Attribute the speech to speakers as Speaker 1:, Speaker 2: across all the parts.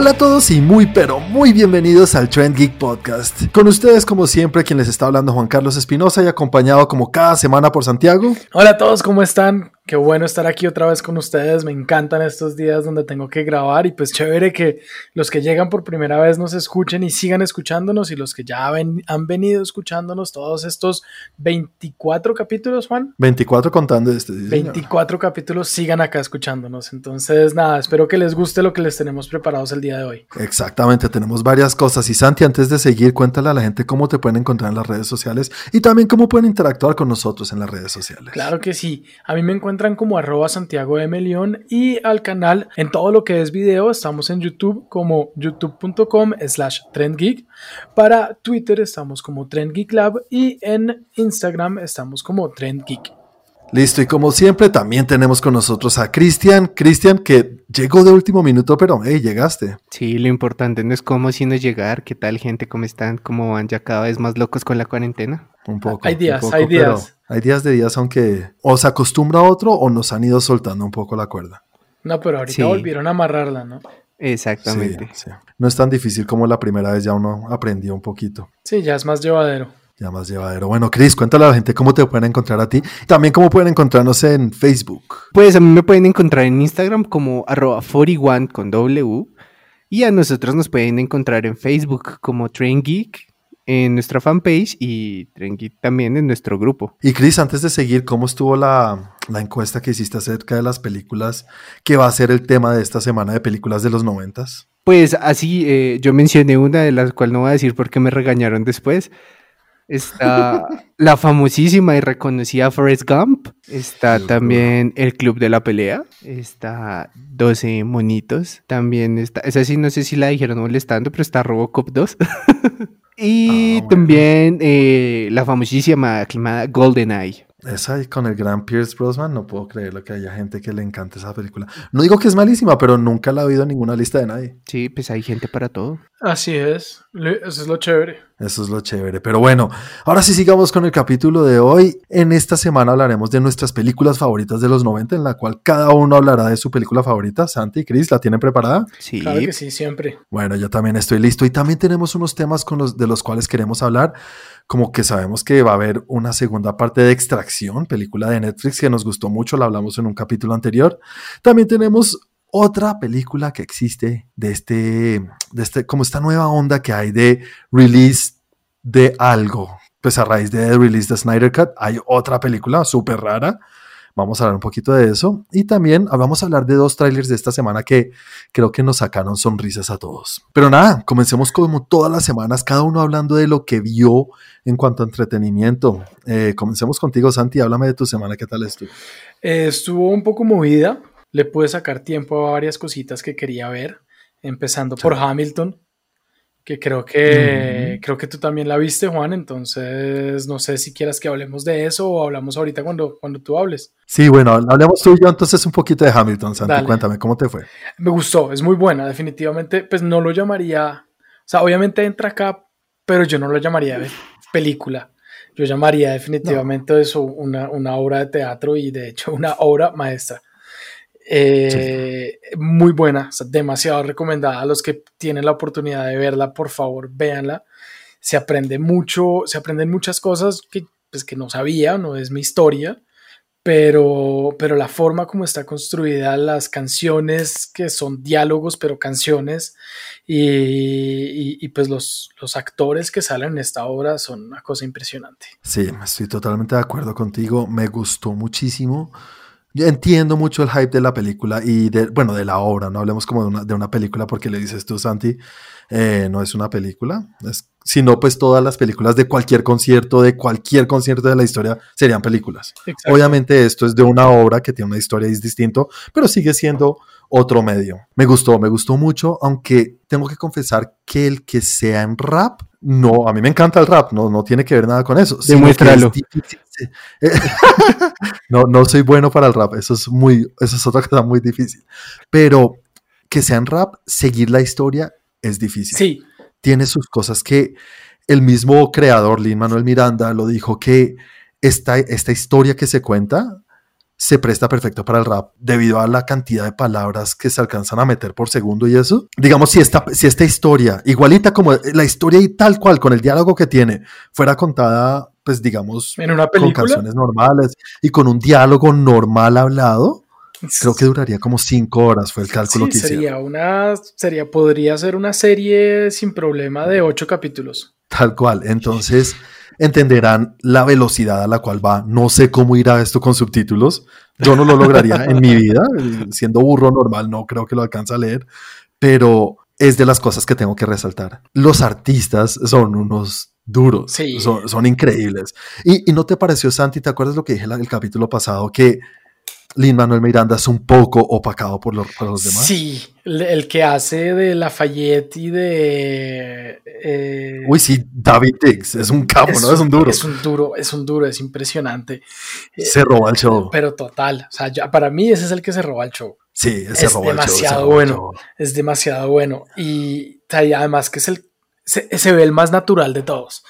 Speaker 1: Hola a todos y muy pero muy bienvenidos al Trend Geek Podcast. Con ustedes como siempre quien les está hablando Juan Carlos Espinosa y acompañado como cada semana por Santiago.
Speaker 2: Hola a todos, ¿cómo están? Qué bueno estar aquí otra vez con ustedes. Me encantan estos días donde tengo que grabar y pues chévere que los que llegan por primera vez nos escuchen y sigan escuchándonos y los que ya han venido escuchándonos todos estos 24 capítulos, Juan.
Speaker 1: 24 contando este.
Speaker 2: 24 capítulos sigan acá escuchándonos. Entonces, nada, espero que les guste lo que les tenemos preparados el día de hoy.
Speaker 1: Exactamente, tenemos varias cosas. Y Santi, antes de seguir, cuéntale a la gente cómo te pueden encontrar en las redes sociales y también cómo pueden interactuar con nosotros en las redes sociales.
Speaker 2: Claro que sí. A mí me encuentran como arroba Santiago de León y al canal en todo lo que es video estamos en YouTube como youtube.com slash trendgeek. Para Twitter estamos como trendgeeklab y en Instagram estamos como trendgeek.
Speaker 1: Listo, y como siempre también tenemos con nosotros a Cristian. Cristian que llegó de último minuto, pero hey, llegaste.
Speaker 3: Sí, lo importante no es cómo, sino llegar. ¿Qué tal gente? ¿Cómo están? ¿Cómo van ya cada vez más locos con la cuarentena?
Speaker 1: Un poco.
Speaker 2: Hay días, hay días.
Speaker 1: Hay días de días, aunque o se acostumbra a otro o nos han ido soltando un poco la cuerda.
Speaker 2: No, pero ahorita volvieron a amarrarla, ¿no?
Speaker 3: Exactamente.
Speaker 1: No es tan difícil como la primera vez, ya uno aprendió un poquito.
Speaker 2: Sí, ya es más llevadero.
Speaker 1: Ya más llevadero. Bueno, Chris, cuéntale a la gente cómo te pueden encontrar a ti. También cómo pueden encontrarnos en Facebook.
Speaker 3: Pues a mí me pueden encontrar en Instagram como arroba 41 con W. Y a nosotros nos pueden encontrar en Facebook como Train Geek en nuestra fanpage y Trenki también en nuestro grupo.
Speaker 1: Y Chris, antes de seguir, ¿cómo estuvo la, encuesta que hiciste acerca de las películas que va a ser el tema de esta semana de películas de los noventas?
Speaker 3: Pues así, eh, yo mencioné una de las cuales no voy a decir porque me regañaron después. Está la famosísima y reconocida Forrest Gump. Está también El Club de la Pelea. Está 12 Monitos. También está. Esa sí, no sé si la dijeron molestando, pero está Robocop 2. Y ah, también eh, la famosísima aclamada GoldenEye.
Speaker 1: Esa con el gran Pierce Brosnan, no puedo creer lo que haya gente que le encante esa película. No digo que es malísima, pero nunca la he oído en ninguna lista de nadie.
Speaker 3: Sí, pues hay gente para todo.
Speaker 2: Así es, eso es lo chévere.
Speaker 1: Eso es lo chévere. Pero bueno, ahora sí sigamos con el capítulo de hoy. En esta semana hablaremos de nuestras películas favoritas de los 90, en la cual cada uno hablará de su película favorita. Santi y Chris, ¿la tienen preparada?
Speaker 2: Sí. Claro que sí, siempre.
Speaker 1: Bueno, yo también estoy listo. Y también tenemos unos temas con los, de los cuales queremos hablar como que sabemos que va a haber una segunda parte de Extracción, película de Netflix que nos gustó mucho, la hablamos en un capítulo anterior. También tenemos otra película que existe de este, de este, como esta nueva onda que hay de release de algo. Pues a raíz de release de Snyder Cut hay otra película súper rara Vamos a hablar un poquito de eso. Y también vamos a hablar de dos trailers de esta semana que creo que nos sacaron sonrisas a todos. Pero nada, comencemos como todas las semanas, cada uno hablando de lo que vio en cuanto a entretenimiento. Eh, comencemos contigo, Santi. Háblame de tu semana. ¿Qué tal estuvo?
Speaker 2: Eh, estuvo un poco movida. Le pude sacar tiempo a varias cositas que quería ver. Empezando por Hamilton, que creo que creo que tú también la viste, Juan, entonces no sé si quieras que hablemos de eso o hablamos ahorita cuando, cuando tú hables.
Speaker 1: Sí, bueno, hablemos tú y yo entonces un poquito de Hamilton, Santi, cuéntame, ¿cómo te fue?
Speaker 2: Me gustó, es muy buena, definitivamente, pues no lo llamaría, o sea, obviamente entra acá, pero yo no lo llamaría película, yo llamaría definitivamente eso una, una obra de teatro y de hecho una obra maestra. Eh, muy buena, demasiado recomendada a los que tienen la oportunidad de verla, por favor, véanla. Se aprende mucho, se aprenden muchas cosas que, pues, que no sabía, no es mi historia, pero, pero la forma como está construida, las canciones que son diálogos, pero canciones, y, y, pues los, los actores que salen en esta obra son una cosa impresionante.
Speaker 1: Sí, estoy totalmente de acuerdo contigo, me gustó muchísimo. Yo entiendo mucho el hype de la película y de, bueno, de la obra, no hablemos como de una, de una película porque le dices tú, Santi, eh, no es una película, es, sino pues todas las películas de cualquier concierto, de cualquier concierto de la historia serían películas. Obviamente esto es de una obra que tiene una historia y es distinto, pero sigue siendo otro medio. Me gustó, me gustó mucho, aunque tengo que confesar que el que sea en rap, no, a mí me encanta el rap, no, no tiene que ver nada con eso.
Speaker 3: Demuéstralo.
Speaker 1: no, no soy bueno para el rap, eso es muy, eso es otra cosa muy difícil. Pero que sea en rap, seguir la historia es difícil.
Speaker 2: Sí.
Speaker 1: Tiene sus cosas que el mismo creador, Lin Manuel Miranda, lo dijo que esta, esta historia que se cuenta se presta perfecto para el rap debido a la cantidad de palabras que se alcanzan a meter por segundo y eso. Digamos, si esta, si esta historia, igualita como la historia y tal cual, con el diálogo que tiene, fuera contada, pues digamos,
Speaker 2: ¿En una
Speaker 1: con canciones normales y con un diálogo normal hablado, creo que duraría como cinco horas, fue el cálculo
Speaker 2: Sí,
Speaker 1: que hicieron.
Speaker 2: sería una, sería, podría ser una serie sin problema de ocho capítulos.
Speaker 1: Tal cual. Entonces entenderán la velocidad a la cual va. No sé cómo irá esto con subtítulos. Yo no lo lograría en mi vida. Siendo burro normal, no creo que lo alcance a leer. Pero es de las cosas que tengo que resaltar. Los artistas son unos duros.
Speaker 2: Sí.
Speaker 1: Son, son increíbles. Y, y, no te pareció, Santi, ¿te acuerdas lo que dije el capítulo pasado? Que Lin Manuel Miranda es un poco opacado por, lo, por los demás.
Speaker 2: Sí, el, el, que hace de Lafayette y de.
Speaker 1: Eh, Uy, sí, David Diggs es un capo,
Speaker 2: es
Speaker 1: ¿no? Es un duro.
Speaker 2: Es un duro, es un duro, es impresionante.
Speaker 1: Se roba el show.
Speaker 2: Pero total, o sea, ya, para mí ese es el que se roba el show.
Speaker 1: Sí, ese
Speaker 2: es
Speaker 1: roba
Speaker 2: demasiado
Speaker 1: el show,
Speaker 2: bueno. Es demasiado bueno. Y, y además que es el. Se, se ve el más natural de todos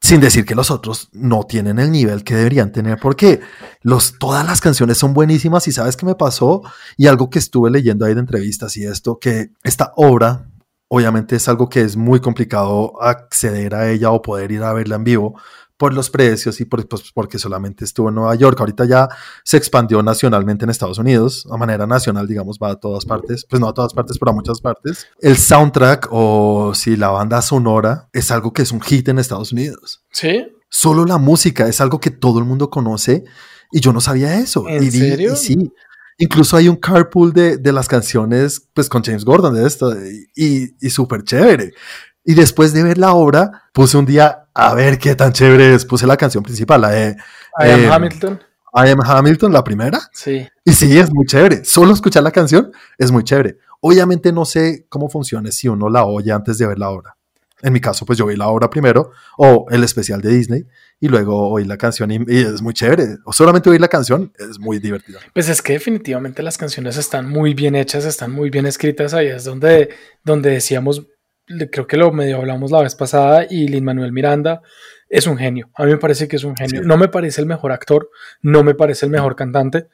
Speaker 1: sin decir que los otros no tienen el nivel que deberían tener, porque los, todas las canciones son buenísimas y sabes qué me pasó y algo que estuve leyendo ahí de entrevistas y esto, que esta obra obviamente es algo que es muy complicado acceder a ella o poder ir a verla en vivo por los precios y por, pues, porque solamente estuvo en Nueva York. Ahorita ya se expandió nacionalmente en Estados Unidos, a manera nacional, digamos, va a todas partes, pues no a todas partes, pero a muchas partes. El soundtrack o si la banda sonora es algo que es un hit en Estados Unidos.
Speaker 2: Sí.
Speaker 1: Solo la música es algo que todo el mundo conoce y yo no sabía eso.
Speaker 2: ¿En
Speaker 1: y,
Speaker 2: serio?
Speaker 1: Y, sí. Incluso hay un carpool de, de, las canciones, pues con James Gordon de esto, y, y súper chévere. Y después de ver la obra, puse un día a ver qué tan chévere es. Puse la canción principal, la de
Speaker 2: I Am eh, Hamilton.
Speaker 1: I Am Hamilton, la primera.
Speaker 2: Sí.
Speaker 1: Y sí, es muy chévere. Solo escuchar la canción es muy chévere. Obviamente no sé cómo funciona si uno la oye antes de ver la obra. En mi caso, pues yo vi la obra primero, o el especial de Disney, y luego oí la canción y, y, es muy chévere. O solamente oír la canción es muy divertida.
Speaker 2: Pues es que definitivamente las canciones están muy bien hechas, están muy bien escritas. Ahí es donde, donde decíamos creo que lo medio hablamos la vez pasada y Lin Manuel Miranda es un genio. A mí me parece que es un genio. Sí. No me parece el mejor actor, no me parece el mejor cantante,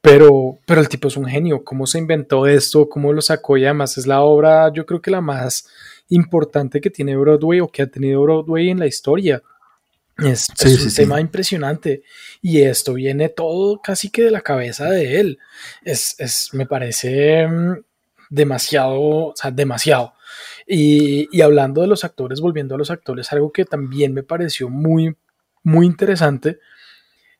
Speaker 2: pero, pero el tipo es un genio. ¿Cómo se inventó esto? ¿Cómo lo sacó? Y además es la obra, yo creo que la más importante que tiene Broadway o que ha tenido Broadway en la historia. Es,
Speaker 1: sí,
Speaker 2: es un
Speaker 1: sí,
Speaker 2: tema
Speaker 1: sí.
Speaker 2: impresionante y esto viene todo casi que de la cabeza de él. Es, es me parece mm, demasiado, o sea, demasiado. Y, y, hablando de los actores, volviendo a los actores, algo que también me pareció muy, muy interesante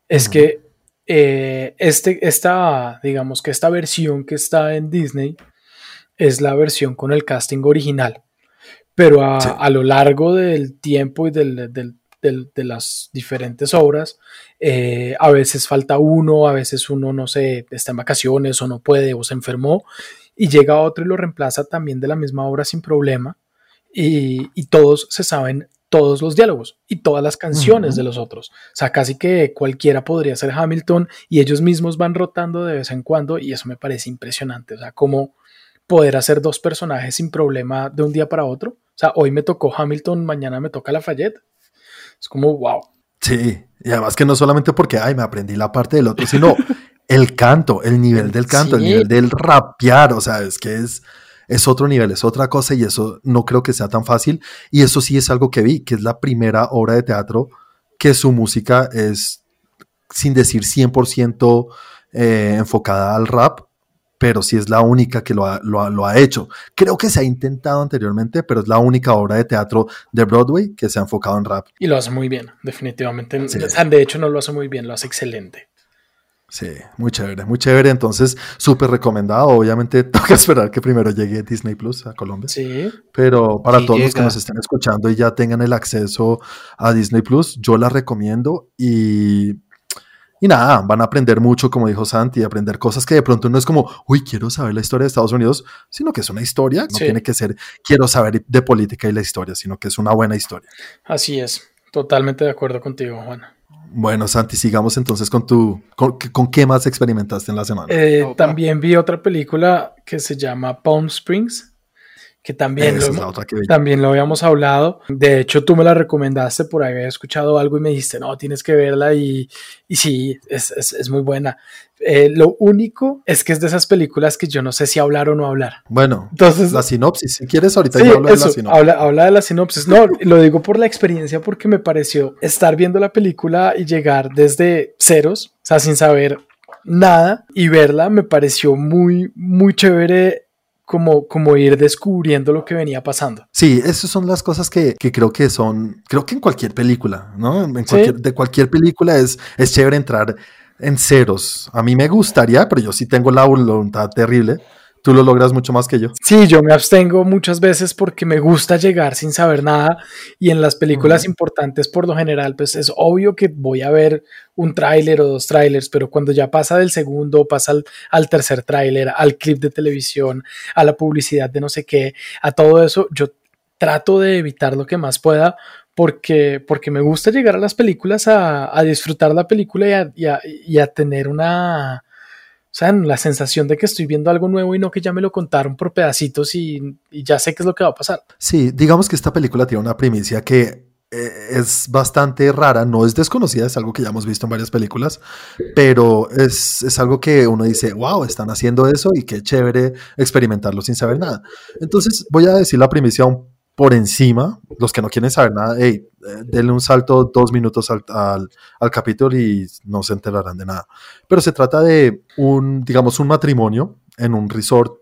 Speaker 2: es uh -huh. que eh, este, esta, digamos que esta versión que está en Disney es la versión con el casting original, pero a, sí. a lo largo del tiempo y del, del, del, de las diferentes obras, eh, a veces falta uno, a veces uno, no sé, está en vacaciones o no puede o se enfermó y llega otro y lo reemplaza también de la misma obra sin problema y, y todos se saben todos los diálogos y todas las canciones uh -huh. de los otros. O sea, casi que cualquiera podría ser Hamilton y ellos mismos van rotando de vez en cuando y eso me parece impresionante. O sea, cómo poder hacer dos personajes sin problema de un día para otro. O sea, hoy me tocó Hamilton, mañana me toca Lafayette. Es como, wow.
Speaker 1: Sí, y además que no solamente porque, ay, me aprendí la parte del otro, sino el canto, el nivel del canto, sí. el nivel del rapear, o sea, es que es, es otro nivel, es otra cosa y eso no creo que sea tan fácil. Y eso sí es algo que vi, que es la primera obra de teatro que su música es, sin decir 100% eh, enfocada al rap, pero sí es la única que lo ha, lo, ha, lo ha, hecho. Creo que se ha intentado anteriormente, pero es la única obra de teatro de Broadway que se ha enfocado en rap.
Speaker 2: Y lo hace muy bien, definitivamente. Sí. De hecho, no lo hace muy bien, lo hace excelente.
Speaker 1: Sí, muy chévere, muy chévere. Entonces, súper recomendado. Obviamente, toca esperar que primero llegue Disney Plus a Colombia.
Speaker 2: Sí.
Speaker 1: Pero para
Speaker 3: Sí
Speaker 1: todos los que nos estén escuchando y ya tengan el acceso a Disney Plus, yo la recomiendo y. Y nada, van a aprender mucho, como dijo Santi, aprender cosas que de pronto no es como, uy, quiero saber la historia de Estados Unidos, sino que es una historia, no
Speaker 2: Sí.
Speaker 1: tiene que ser, quiero saber de política y la historia, sino que es una buena historia.
Speaker 2: Así es. Totalmente de acuerdo contigo, Juan.
Speaker 1: Bueno, Santi, sigamos entonces con tu, con, con qué más experimentaste en la semana.
Speaker 2: Eh, también vi otra película que se llama Palm Springs, que también
Speaker 1: Esa
Speaker 2: lo,
Speaker 1: que
Speaker 2: también lo habíamos hablado. De hecho, tú me la recomendaste por había escuchado algo y me dijiste, no, tienes que verla y, y sí, es, es, es muy buena. Eh, lo único es que es de esas películas que yo no sé si hablar o no hablar.
Speaker 1: Bueno, entonces la sinopsis, si quieres ahorita
Speaker 2: yo hablo de la sinopsis. Habla, habla, de la sinopsis. No, lo digo por la experiencia porque me pareció estar viendo la película y llegar desde ceros, o sea, sin saber nada y verla me pareció muy, muy chévere como, como ir descubriendo lo que venía pasando.
Speaker 1: Sí, esas son las cosas que, que creo que son, creo que en cualquier película, ¿no? En cualquier, De cualquier película es, es chévere entrar en ceros. A mí me gustaría, pero yo sí tengo la voluntad terrible Tú lo logras mucho más que yo.
Speaker 2: Sí, yo me abstengo muchas veces porque me gusta llegar sin saber nada y en las películas importantes por lo general pues es obvio que voy a ver un tráiler o dos tráilers, pero cuando ya pasa del segundo, pasa al, tercer tráiler, al clip de televisión, a la publicidad de no sé qué, a todo eso, yo trato de evitar lo que más pueda porque, porque me gusta llegar a las películas a, disfrutar la película y a tener una sea, la sensación de que estoy viendo algo nuevo y no que ya me lo contaron por pedacitos y, ya sé qué es lo que va a pasar.
Speaker 1: Sí, digamos que esta película tiene una primicia que eh, es bastante rara, no es desconocida, es algo que ya hemos visto en varias películas, pero es, es, algo que uno dice, wow, están haciendo eso y qué chévere experimentarlo sin saber nada. Entonces voy a decir la primicia un por encima, los que no quieren saber nada, hey, eh, denle un salto dos minutos al, al, capítulo y no se enterarán de nada. Pero se trata de un, digamos, un matrimonio en un resort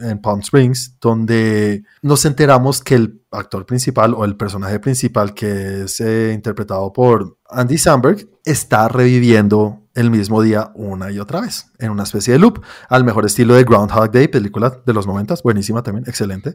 Speaker 1: en Palm Springs, donde nos enteramos que el actor principal o el personaje principal, que es eh, interpretado por Andy Samberg, está reviviendo el mismo día una y otra vez, en una especie de loop, al mejor estilo de Groundhog Day, película de los noventas, buenísima también, excelente.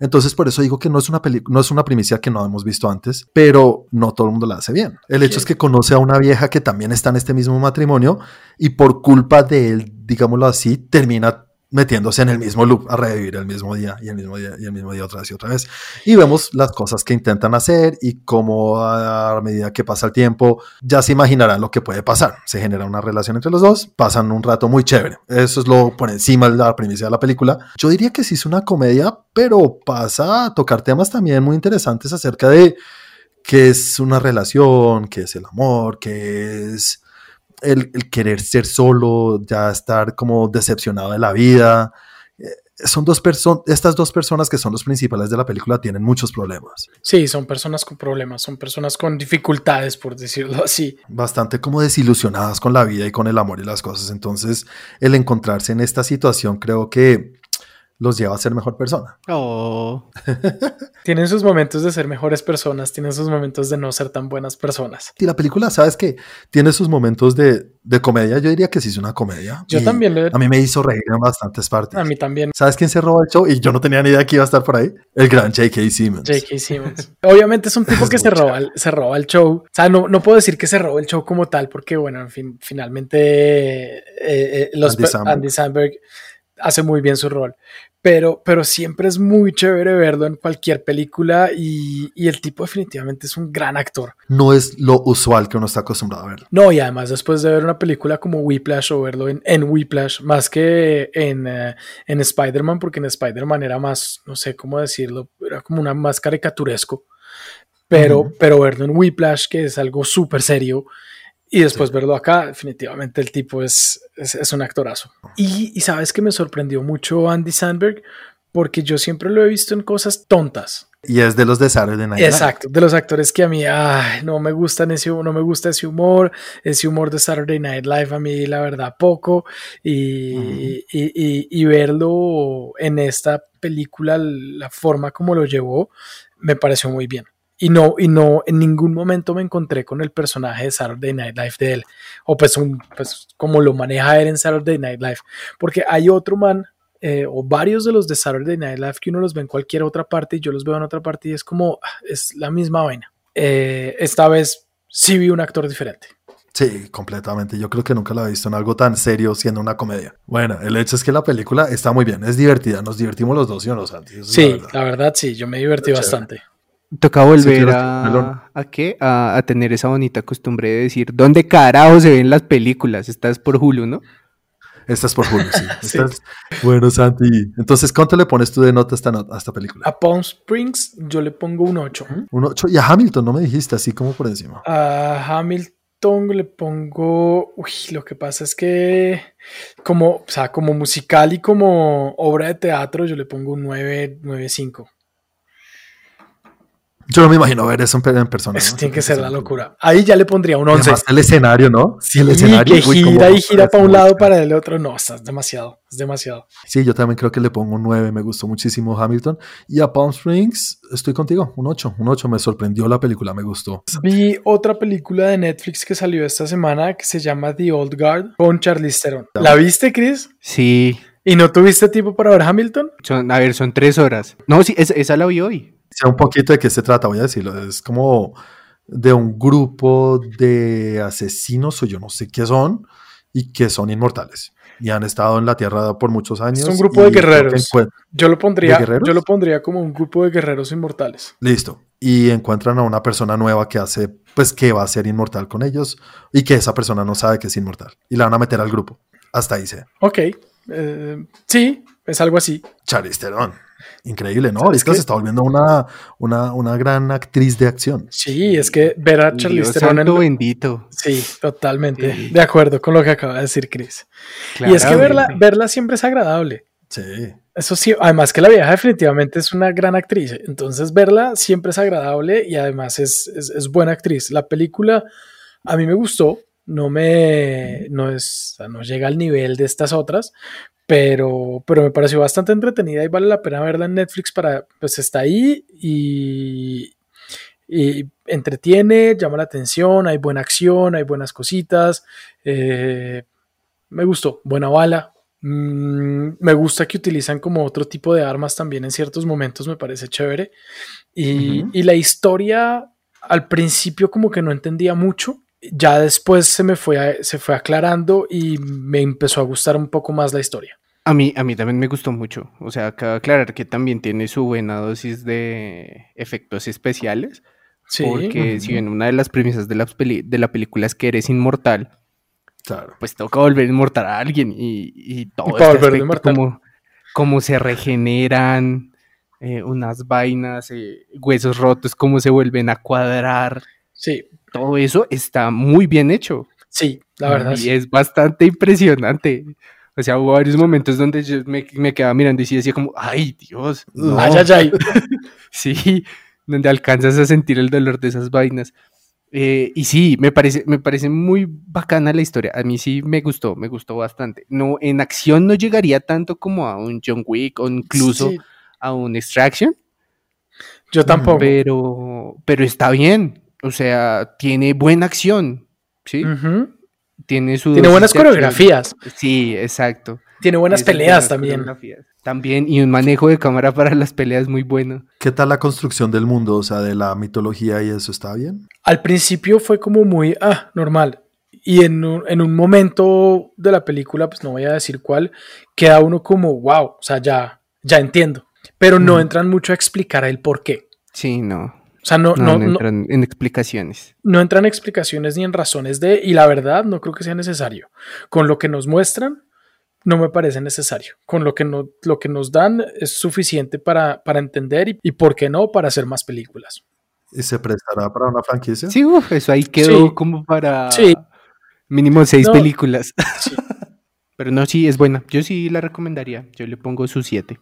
Speaker 1: Entonces, por eso digo que no es una no es una primicia que no hemos visto antes, pero no todo el mundo la hace bien. El hecho es que conoce a una vieja que también está en este mismo matrimonio y por culpa de él, digámoslo así, termina metiéndose en el mismo loop a revivir el mismo día y el mismo día y el mismo día otra vez y otra vez. Y vemos las cosas que intentan hacer y cómo a medida que pasa el tiempo ya se imaginarán lo que puede pasar. Se genera una relación entre los dos, pasan un rato muy chévere. Eso es lo por encima de la primicia de la película. Yo diría que sí es una comedia, pero pasa a tocar temas también muy interesantes acerca de qué es una relación, qué es el amor, qué es el, querer ser solo, ya estar como decepcionado de la vida. Eh, son dos personas, estas dos personas que son los principales de la película tienen muchos problemas.
Speaker 2: Sí, son personas con problemas, son personas con dificultades, por decirlo así.
Speaker 1: Bastante como desilusionadas con la vida y con el amor y las cosas. Entonces, el encontrarse en esta situación creo que los lleva a ser mejor persona.
Speaker 2: Oh. tienen sus momentos de ser mejores personas, tienen sus momentos de no ser tan buenas personas.
Speaker 1: Y la película, ¿sabes que Tiene sus momentos de, de comedia. Yo diría que sí es una comedia.
Speaker 2: Yo también.
Speaker 1: A mí me hizo reír en bastantes partes.
Speaker 2: A mí también.
Speaker 1: ¿Sabes quién se robó el show? Y yo no tenía ni idea que iba a estar por ahí. El gran J.K. Simmons.
Speaker 2: J.K. Simmons. Obviamente es un tipo que se roba, el, se roba el show. O sea, no, no puedo decir que se robó el show como tal, porque, bueno, en fin, finalmente eh, eh, los Andy Samberg hace muy bien su rol pero, pero siempre es muy chévere verlo en cualquier película y, y, el tipo definitivamente es un gran actor.
Speaker 1: No es lo usual que uno está acostumbrado a ver.
Speaker 2: No, y además después de ver una película como Whiplash o verlo en, en Whiplash, más que en, uh, en Spider-Man, porque en Spider-Man era más, no sé cómo decirlo, era como una más caricaturesco, pero, uh -huh. pero verlo en Whiplash, que es algo súper serio, y después sí. verlo acá, definitivamente el tipo es, es, es un actorazo. Y, y, sabes que me sorprendió mucho Andy Sandberg, porque yo siempre lo he visto en cosas tontas.
Speaker 1: Y es de los de Saturday Night Live.
Speaker 2: Exacto, de los actores que a mí ay, no me gustan ese, no me gusta ese humor, ese humor de Saturday Night Live a mí la verdad poco y, uh -huh. y, y, y, verlo en esta película, la forma como lo llevó, me pareció muy bien. Y no, y no, en ningún momento me encontré con el personaje de Saturday Night Live de él. O pues, un, pues como lo maneja él en Saturday Night Live. Porque hay otro man, eh, o varios de los de Saturday Night Live que uno los ve en cualquier otra parte y yo los veo en otra parte y es como, ah, es la misma vaina. Eh, esta vez sí vi un actor diferente.
Speaker 1: Sí, completamente. Yo creo que nunca la he visto en algo tan serio siendo una comedia. Bueno, el hecho es que la película está muy bien, es divertida. Nos divertimos los dos, y los Santi?
Speaker 2: Sí, la verdad. la verdad. sí, yo me divertí bastante.
Speaker 3: Toca volver a, a, qué? A, a, tener esa bonita costumbre de decir, ¿dónde carajo se ven las películas? Estás por Hulu, ¿no?
Speaker 1: Estás por Hulu, sí. sí. Estás... Bueno, Santi. Entonces, ¿cuánto le pones tú de nota a esta, nota, a esta película?
Speaker 2: A Palm Springs yo le pongo un 8.
Speaker 1: Un 8. Y a Hamilton, no me dijiste así como por encima.
Speaker 2: A Hamilton le pongo. Uy, lo que pasa es que. Como, o sea, como musical y como obra de teatro, yo le pongo un 9, 9.5.
Speaker 1: Yo no me imagino ver eso en persona.
Speaker 2: Eso tiene que ser la locura. Ahí ya le pondría un 11.
Speaker 1: el escenario, ¿no?
Speaker 2: Sí, el escenario. Que gira y gira para un lado, para el otro. No, es demasiado. Es demasiado.
Speaker 1: Sí, yo también creo que le pongo un 9. Me gustó muchísimo Hamilton. Y a Palm Springs, estoy contigo. Un 8. Un 8. Me sorprendió la película. Me gustó.
Speaker 2: Vi otra película de Netflix que salió esta semana que se llama The Old Guard con Charlize Theron. ¿La viste, Chris?
Speaker 3: Sí.
Speaker 2: ¿Y no tuviste tiempo para ver Hamilton?
Speaker 3: Son, a ver, son tres horas. No, sí, esa, esa la vi hoy
Speaker 1: sea un poquito de qué se trata, voy a decirlo. Es como de un grupo de asesinos o yo no sé qué son y que son inmortales y han estado en la Tierra por muchos años. Es
Speaker 2: un grupo de guerreros. Yo lo pondría, yo lo pondría como un grupo de guerreros inmortales.
Speaker 1: Listo. Y encuentran a una persona nueva que hace, pues que va a ser inmortal con ellos y que esa persona no sabe que es inmortal y la van a meter al grupo. Hasta ahí se.
Speaker 2: Ok. Eh, sí, es algo así.
Speaker 1: Charisterón. Increíble, ¿no? Es que se está volviendo una, una, una, gran actriz de acción.
Speaker 2: Sí, es que ver a Charlize Theron
Speaker 3: en... bendito.
Speaker 2: Sí, totalmente. De acuerdo con lo que acaba de decir Chris. y es que verla, verla siempre es agradable.
Speaker 1: Sí.
Speaker 2: Eso sí, además que la vieja definitivamente es una gran actriz. Entonces verla siempre es agradable y además es, es, es buena actriz. La película a mí me gustó. No me, no es, no llega al nivel de estas otras, pero, pero me pareció bastante entretenida y vale la pena verla en Netflix para, pues está ahí y, y entretiene, llama la atención, hay buena acción, hay buenas cositas, eh, me gustó, buena bala, mm, me gusta que utilizan como otro tipo de armas también en ciertos momentos, me parece chévere, y, y la historia al principio como que no entendía mucho, ya después se me fue, se fue aclarando y me empezó a gustar un poco más la historia.
Speaker 3: A mí, a mí también me gustó mucho. O sea, acaba aclarar que también tiene su buena dosis de efectos especiales. Sí. Porque si bien una de las premisas de la, de la película es que eres inmortal, claro. pues toca volver inmortal a alguien y, y todo este como, como se regeneran eh, unas vainas, eh, huesos rotos, cómo se vuelven a cuadrar.
Speaker 2: Sí
Speaker 3: todo eso está muy bien hecho.
Speaker 2: Sí, la verdad.
Speaker 3: Y es bastante impresionante. O sea, hubo varios momentos donde yo me, me quedaba mirando y sí decía como, ay Dios.
Speaker 2: Ay, ay, ay.
Speaker 3: sí, donde alcanzas a sentir el dolor de esas vainas. Eh, y sí, me parece, me parece muy bacana la historia. A mí sí me gustó, me gustó bastante. No, en acción no llegaría tanto como a un John Wick o incluso a un Extraction.
Speaker 2: Yo tampoco.
Speaker 3: Pero, pero está bien. O sea, tiene buena acción, ¿sí? Tiene su...
Speaker 2: Tiene buenas coreografías.
Speaker 3: Sí, exacto.
Speaker 2: Tiene buenas peleas también.
Speaker 3: También, y un manejo de cámara para las peleas muy bueno.
Speaker 1: ¿Qué tal la construcción del mundo? O sea, de la mitología y eso, ¿está bien?
Speaker 2: Al principio fue como muy, ah, normal. Y en un, en un momento de la película, pues no voy a decir cuál, queda uno como, wow, o sea, ya, ya entiendo. Pero no entran mucho a explicar el por qué.
Speaker 3: Sí, no.
Speaker 2: O sea, no, no,
Speaker 3: entran en explicaciones.
Speaker 2: No entran en explicaciones ni en razones de, y la verdad no creo que sea necesario. Con lo que nos muestran, no me parece necesario. Con lo que, no, lo que nos dan es suficiente para, para entender y, por qué no, para hacer más películas.
Speaker 1: ¿Y se prestará para una franquicia?
Speaker 3: Sí, eso ahí quedó como para mínimo seis películas. Pero no, sí, es buena. Yo sí la recomendaría. Yo le pongo su siete.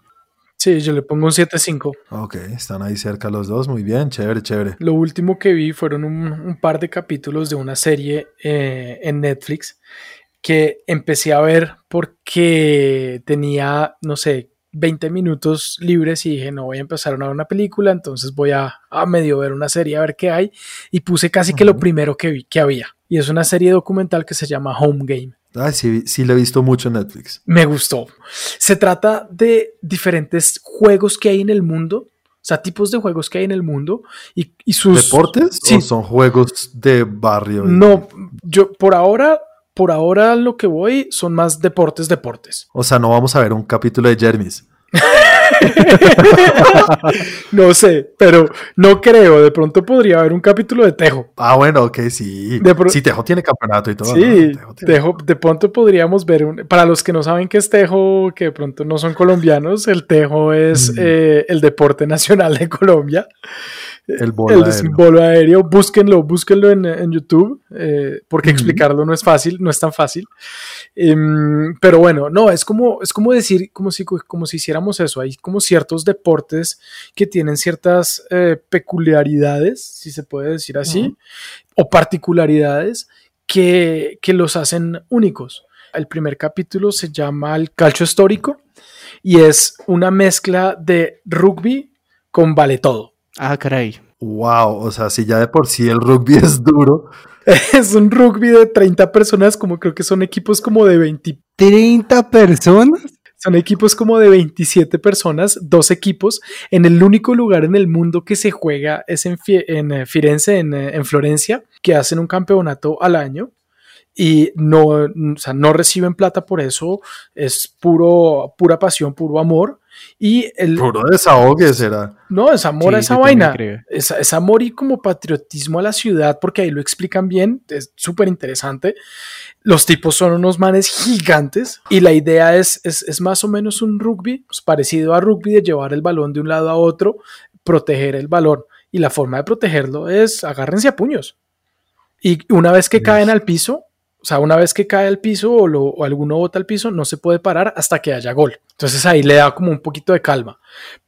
Speaker 2: Sí, yo le pongo un 7.5.
Speaker 1: Ok, están ahí cerca los dos, muy bien, chévere, chévere.
Speaker 2: Lo último que vi fueron un, par de capítulos de una serie eh, en Netflix que empecé a ver porque tenía, no sé, 20 minutos libres y dije, no voy a empezar a ver una película, entonces voy a, medio ver una serie a ver qué hay y puse casi que lo primero que vi que había. Y es una serie documental que se llama Home Game.
Speaker 1: Ah, sí, sí, lo he visto mucho en Netflix.
Speaker 2: Me gustó. Se trata de diferentes juegos que hay en el mundo, o sea, tipos de juegos que hay en el mundo y, sus...
Speaker 1: ¿Deportes? Sí. ¿O son juegos de barrio?
Speaker 2: No, yo por ahora, por ahora lo que voy son más deportes, deportes.
Speaker 1: O sea, no vamos a ver un capítulo de Jermis.
Speaker 2: no sé, pero no creo. De pronto podría haber un capítulo de Tejo.
Speaker 1: Ah, bueno, ok, sí. sí, Tejo tiene campeonato y todo.
Speaker 2: Sí, Tejo, de pronto podríamos ver un... Para los que no saben qué es Tejo, que de pronto no son colombianos, el Tejo es mm. eh, el deporte nacional de Colombia.
Speaker 1: El bolo,
Speaker 2: aéreo. aéreo. Búsquenlo, búsquenlo en, YouTube, eh, porque explicarlo no es fácil, no es tan fácil. Em, pero bueno, no, es como, es como decir, como si, como si hiciéramos eso. Hay como ciertos deportes que tienen ciertas eh, peculiaridades, si se puede decir así, o particularidades que, que los hacen únicos. El primer capítulo se llama El calcio histórico y es una mezcla de rugby con vale todo.
Speaker 3: Ah, caray.
Speaker 1: Wow, o sea, si ya de por sí el rugby es duro.
Speaker 2: es un rugby de 30 personas, como creo que son equipos como de 20.
Speaker 3: ¿30 personas?
Speaker 2: Son equipos como de 27 personas, dos equipos. En el único lugar en el mundo que se juega es en, en eh, Firenze, en, eh, en Florencia, que hacen un campeonato al año y no, o sea, no reciben plata por eso, es puro, pura pasión, puro amor. Y el,
Speaker 1: puro desahogue será.
Speaker 2: No, es amor a esa vaina. Es, es, amor y como patriotismo a la ciudad, porque ahí lo explican bien, es súper interesante. Los tipos son unos manes gigantes y la idea es, es, es más o menos un rugby, pues, parecido a rugby de llevar el balón de un lado a otro, proteger el balón. Y la forma de protegerlo es agárrense a puños. Y una vez que caen al piso, o sea, una vez que cae al piso o, lo, alguno bota al piso, no se puede parar hasta que haya gol. Entonces ahí le da como un poquito de calma.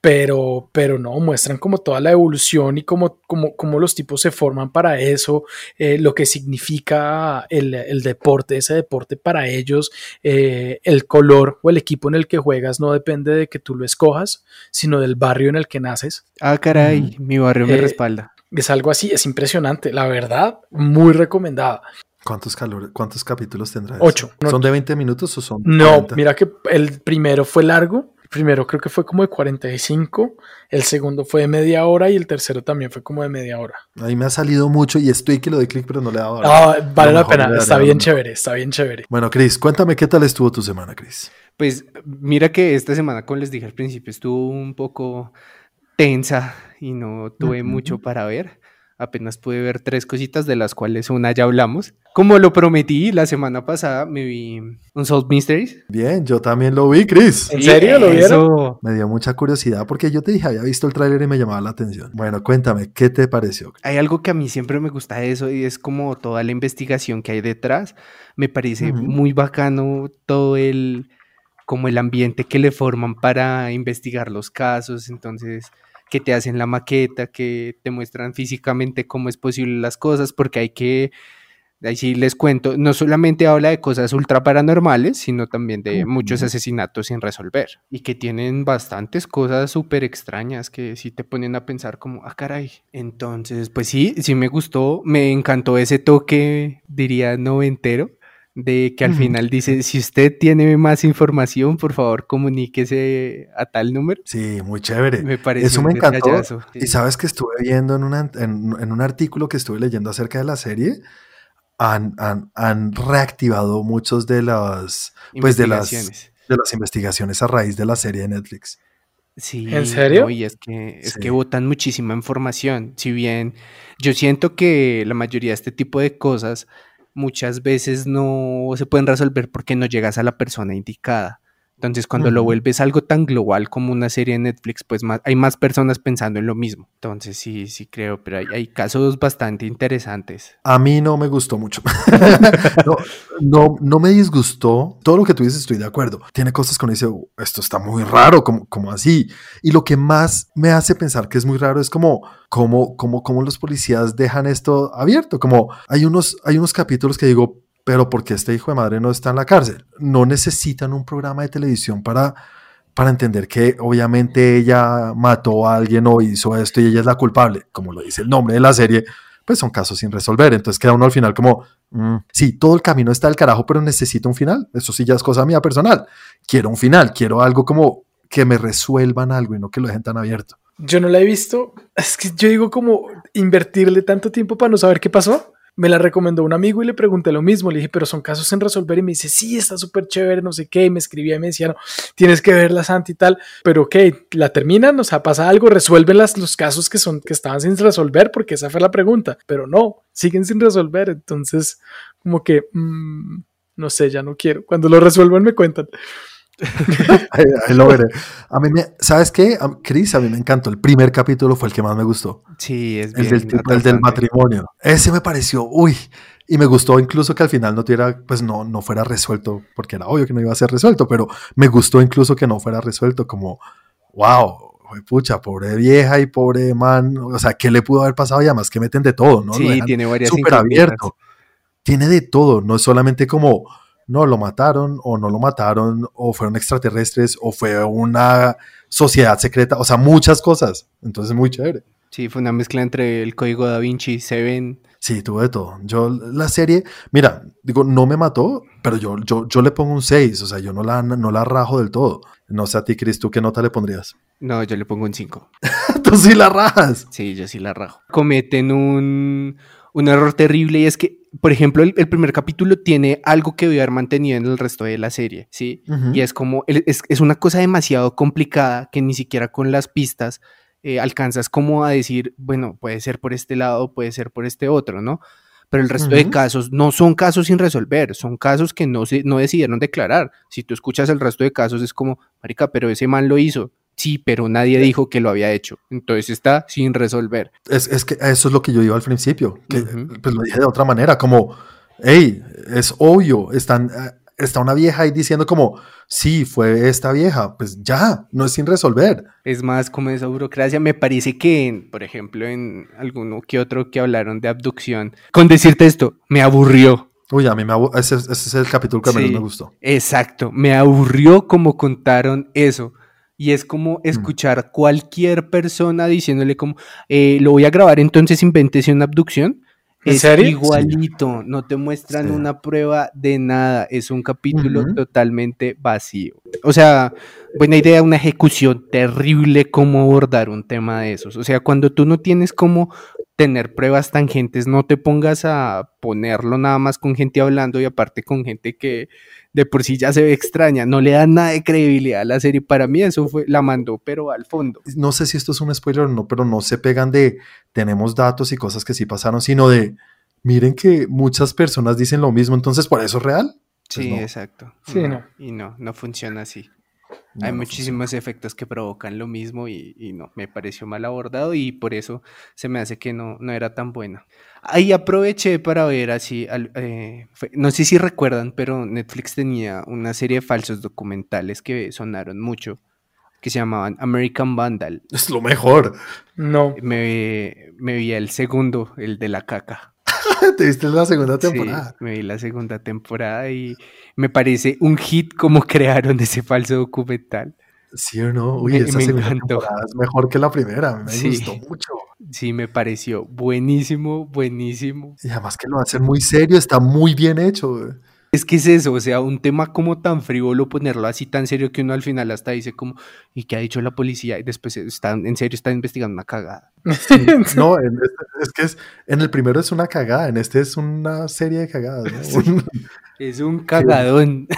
Speaker 2: Pero, pero no, muestran como toda la evolución y cómo, como, los tipos se forman para eso, eh, lo que significa el, deporte, ese deporte para ellos, eh, el color o el equipo en el que juegas no depende de que tú lo escojas, sino del barrio en el que naces.
Speaker 3: Ah, caray, mi barrio me eh, respalda.
Speaker 2: Es algo así, es impresionante, la verdad, muy recomendada.
Speaker 1: ¿Cuántos, ¿Cuántos capítulos tendrá?
Speaker 2: Ocho.
Speaker 1: ¿Son de 20 minutos o son?
Speaker 2: No, mira que el primero fue largo. El primero creo que fue como de 45. El segundo fue de media hora y el tercero también fue como de media hora.
Speaker 1: Ahí me ha salido mucho y estoy que lo doy clic, pero no le he dado.
Speaker 2: Ah, vale la pena. Está bien chévere, está bien chévere.
Speaker 1: Bueno, Chris, cuéntame qué tal estuvo tu semana, Chris.
Speaker 3: Pues mira que esta semana, como les dije al principio, estuvo un poco tensa y no tuve mucho para ver. Apenas pude ver tres cositas de las cuales una ya hablamos. Como lo prometí la semana pasada, me vi un Soul Mysteries.
Speaker 1: Bien, yo también lo vi, Chris.
Speaker 2: ¿En serio lo vieron?
Speaker 1: Me dio mucha curiosidad porque yo te dije, había visto el tráiler y me llamaba la atención. Bueno, cuéntame, ¿qué te pareció?
Speaker 3: Hay algo que a mí siempre me gusta de eso y es como toda la investigación que hay detrás. Me parece muy bacano todo el como el ambiente que le forman para investigar los casos. Entonces, que te hacen la maqueta, que te muestran físicamente cómo es posible las cosas, porque hay que, ahí sí les cuento, no solamente habla de cosas ultra paranormales, sino también de muchos asesinatos sin resolver y que tienen bastantes cosas súper extrañas que sí te ponen a pensar como, ah, caray. Entonces, pues sí, sí me gustó, me encantó ese toque, diría, noventero de que al final dice, si usted tiene más información, por favor comuníquese a tal número.
Speaker 1: Sí, muy chévere. Me parece Eso me encantó. Y sabes que estuve viendo en, en, un artículo que estuve leyendo acerca de la serie, han, han, reactivado muchos de las, pues de las, de las investigaciones a raíz de la serie de Netflix.
Speaker 3: Sí,
Speaker 2: ¿En serio?
Speaker 3: y es que es que botan muchísima información. Si bien yo siento que la mayoría de este tipo de cosas muchas veces no se pueden resolver porque no llegas a la persona indicada. Entonces, cuando lo vuelves algo tan global como una serie de Netflix, pues hay más personas pensando en lo mismo. Entonces, sí, sí creo, pero hay, casos bastante interesantes.
Speaker 1: A mí no me gustó mucho. no, no, me disgustó. Todo lo que tú dices estoy de acuerdo. Tiene cosas que uno dice, esto está muy raro, como, como así. Y lo que más me hace pensar que es muy raro es como, como, como, como los policías dejan esto abierto. Como hay unos, hay unos capítulos que digo, pero porque este hijo de madre no está en la cárcel. No necesitan un programa de televisión para, para entender que obviamente ella mató a alguien o hizo esto y ella es la culpable, como lo dice el nombre de la serie, pues son casos sin resolver. Entonces queda uno al final como, mm, sí, todo el camino está al carajo, pero necesito un final. Eso sí ya es cosa mía personal. Quiero un final, quiero algo como que me resuelvan algo y no que lo dejen tan abierto.
Speaker 2: Yo no la he visto. Es que yo digo como invertirle tanto tiempo para no saber qué pasó me la recomendó un amigo y le pregunté lo mismo. Le dije, pero son casos en resolver. Y me dice, sí, está súper chévere, no sé qué. Y me escribía y me decía, no, tienes que verla, Santi y tal. Pero, ok, la terminan, o sea, pasa algo, resuelven las, los casos que, son, que estaban sin resolver, porque esa fue la pregunta. Pero no, siguen sin resolver. Entonces, como que, mm, no sé, ya no quiero. Cuando lo resuelvan, me cuentan.
Speaker 1: ahí, lo veré. A mí me, ¿sabes qué? Chris, a mí me encantó. El primer capítulo fue el que más me gustó.
Speaker 3: Sí, es
Speaker 1: bien el del, el del matrimonio. Ese me pareció, uy, y me gustó incluso que al final no tuviera, pues no, no fuera resuelto, porque era obvio que no iba a ser resuelto, pero me gustó incluso que no fuera resuelto, como, wow, pucha, pobre vieja y pobre man, o sea, ¿qué le pudo haber pasado? Y además que meten de todo, ¿no?
Speaker 3: Sí, tiene varias
Speaker 1: Súper abierto. Tiene de todo, no es solamente como, no, lo mataron o no lo mataron, o fueron extraterrestres, o fue una sociedad secreta, o sea, muchas cosas. Entonces, muy chévere.
Speaker 3: Sí, fue una mezcla entre el código da Vinci, Seven,
Speaker 1: Sí, tuve de todo. Yo, la serie, mira, digo, no me mató, pero yo, yo, yo le pongo un 6, o sea, yo no la, no la rajo del todo. No sé a ti, Cris, ¿tú qué nota le pondrías?
Speaker 3: No, yo le pongo un 5.
Speaker 1: ¿Tú sí la rajas?
Speaker 3: Sí, yo sí la rajo. Cometen un, un error terrible y es que, por ejemplo, el, primer capítulo tiene algo que debe haber mantenido en el resto de la serie, ¿sí? Y es como, es, es una cosa demasiado complicada que ni siquiera con las pistas eh, alcanzas como a decir, bueno, puede ser por este lado, puede ser por este otro, ¿no? Pero el resto de casos no son casos sin resolver, son casos que no, se, no decidieron declarar. Si tú escuchas el resto de casos es como, marica, pero ese man lo hizo. Sí, pero nadie dijo que lo había hecho. Entonces está sin resolver.
Speaker 1: Es, es que eso es lo que yo iba al principio, que pues lo dije de otra manera, como, hey, es obvio, están, eh, está una vieja ahí diciendo como, sí, fue esta vieja, pues ya, no es sin resolver.
Speaker 3: Es más como esa burocracia. Me parece que, por ejemplo, en alguno que otro que hablaron de abducción, con decirte esto, me aburrió.
Speaker 1: Uy, a mí me ese, ese, es el capítulo que menos me gustó.
Speaker 3: Exacto, me aburrió como contaron eso. Y es como mm. escuchar cualquier persona diciéndole como, eh, lo voy a grabar, entonces invéntese una abducción es igualito, no te muestran una prueba de nada, es un capítulo totalmente vacío. O sea, buena idea, una ejecución terrible cómo abordar un tema de esos. O sea, cuando tú no tienes cómo tener pruebas tangentes, no te pongas a ponerlo nada más con gente hablando y aparte con gente que de por sí ya se ve extraña, no le da nada de credibilidad a la serie. Para mí eso fue, la mandó, pero al fondo.
Speaker 1: No sé si esto es un spoiler o no, pero no se pegan de tenemos datos y cosas que sí pasaron, sino de miren que muchas personas dicen lo mismo, entonces por eso es real.
Speaker 3: Pues sí, exacto.
Speaker 2: Sí, no.
Speaker 3: Y no, no funciona así. Hay muchísimos efectos que provocan lo mismo y, no, me pareció mal abordado y por eso se me hace que no, no era tan bueno. Ahí aproveché para ver así, eh, no sé si recuerdan, pero Netflix tenía una serie de falsos documentales que sonaron mucho, que se llamaban American Vandal.
Speaker 1: Es lo mejor.
Speaker 2: No.
Speaker 3: Me, me vi el segundo, el de la caca.
Speaker 1: ¿Te viste la segunda temporada?
Speaker 3: Sí, me vi la segunda temporada y me parece un hit como crearon ese falso documental.
Speaker 1: Sí o no, uy, esa segunda temporada es mejor que la primera, me gustó mucho.
Speaker 3: Sí, me pareció buenísimo, buenísimo.
Speaker 1: Y además que lo hacen muy serio, está muy bien hecho.
Speaker 3: Es que es eso, o sea, un tema como tan frívolo, ponerlo así tan serio que uno al final hasta dice como, ¿y qué ha dicho la policía? Y después están, en serio, están investigando una cagada.
Speaker 1: no, este, es que es, en el primero es una cagada, en este es una serie de cagadas.
Speaker 3: es un cagadón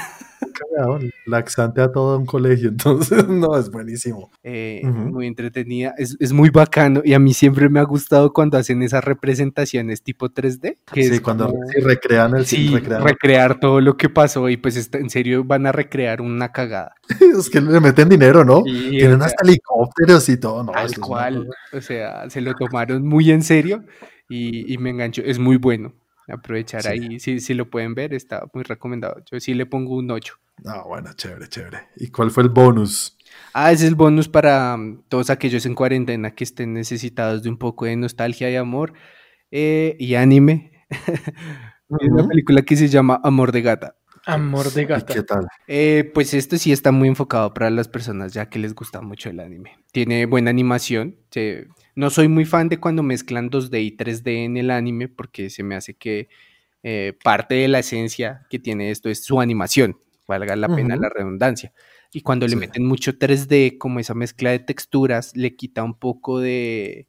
Speaker 1: laxante a todo un colegio, entonces no, es buenísimo.
Speaker 3: Eh, muy entretenida, es, muy bacano y a mí siempre me ha gustado cuando hacen esas representaciones tipo 3D.
Speaker 1: Que sí, cuando recrean el
Speaker 3: sí, recrear todo lo que pasó y pues en serio van a recrear una cagada.
Speaker 1: es que le meten dinero, ¿no? Tienen hasta helicópteros y todo, ¿no?
Speaker 3: Tal cual, o sea, se lo tomaron muy en serio y, y me enganchó, es muy bueno aprovechar ahí, si, si lo pueden ver, está muy recomendado. Yo sí le pongo un 8.
Speaker 1: Ah, bueno, chévere, chévere. ¿Y cuál fue el bonus?
Speaker 3: Ah, ese es el bonus para mm, todos aquellos en cuarentena que estén necesitados de un poco de nostalgia y amor eh, y anime. una película que se llama Amor de Gata.
Speaker 2: Amor de gata.
Speaker 1: ¿Qué tal?
Speaker 3: Eh, pues este sí está muy enfocado para las personas ya que les gusta mucho el anime. Tiene buena animación. No soy muy fan de cuando mezclan 2D y 3D en el anime porque se me hace que eh, parte de la esencia que tiene esto es su animación valga la pena la redundancia. Y cuando le meten mucho 3D, como esa mezcla de texturas, le quita un poco de...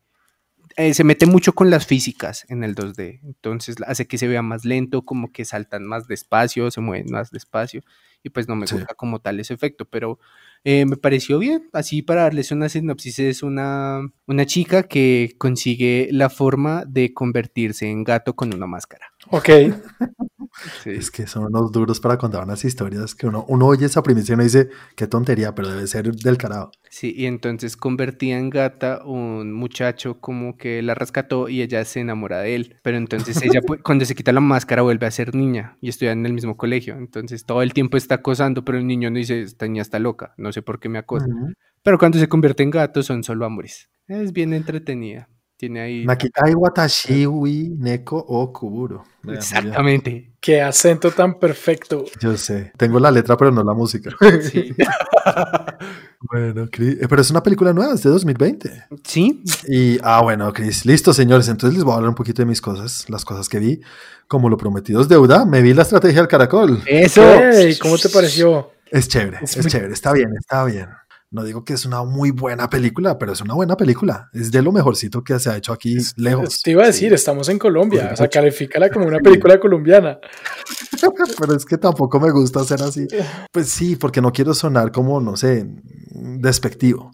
Speaker 3: Eh, se mete mucho con las físicas en el 2D, entonces hace que se vea más lento, como que saltan más despacio, se mueven más despacio, y pues no me gusta como tal ese efecto, pero eh, me pareció bien. Así para darles una sinopsis, es una, una chica que consigue la forma de convertirse en gato con una máscara.
Speaker 2: Ok.
Speaker 1: Sí. Es que son unos duros para contar unas historias que uno, uno oye esa primicia y uno dice, qué tontería, pero debe ser del carajo.
Speaker 3: Sí, y entonces convertía en gata un muchacho como que la rescató y ella se enamora de él. Pero entonces ella cuando se quita la máscara vuelve a ser niña y estudia en el mismo colegio. Entonces todo el tiempo está acosando, pero el niño no dice, esta niña está loca, no sé por qué me acosa. Pero cuando se convierte en gato son solo amores. Es bien entretenida. Tiene ahí.
Speaker 1: Nakitai watashi neko o kuburo.
Speaker 3: Exactamente.
Speaker 2: Qué acento tan perfecto.
Speaker 1: Yo sé. Tengo la letra, pero no la música. Sí. bueno, Chris, eh, pero es una película nueva, es de 2020.
Speaker 3: Sí.
Speaker 1: Y, ah, bueno, Chris, listo, señores. Entonces les voy a hablar un poquito de mis cosas, las cosas que vi. Como lo prometido es deuda, me vi la estrategia del caracol.
Speaker 2: Eso. ¿Cómo te pareció?
Speaker 1: Es chévere, es chévere, está bien, está bien. No digo que es una muy buena película, pero es una buena película. Es de lo mejorcito que se ha hecho aquí lejos.
Speaker 2: Te iba a decir, estamos en Colombia. O sea, califícala como una película colombiana.
Speaker 1: pero es que tampoco me gusta hacer así. Pues sí, porque no quiero sonar como, no sé, despectivo.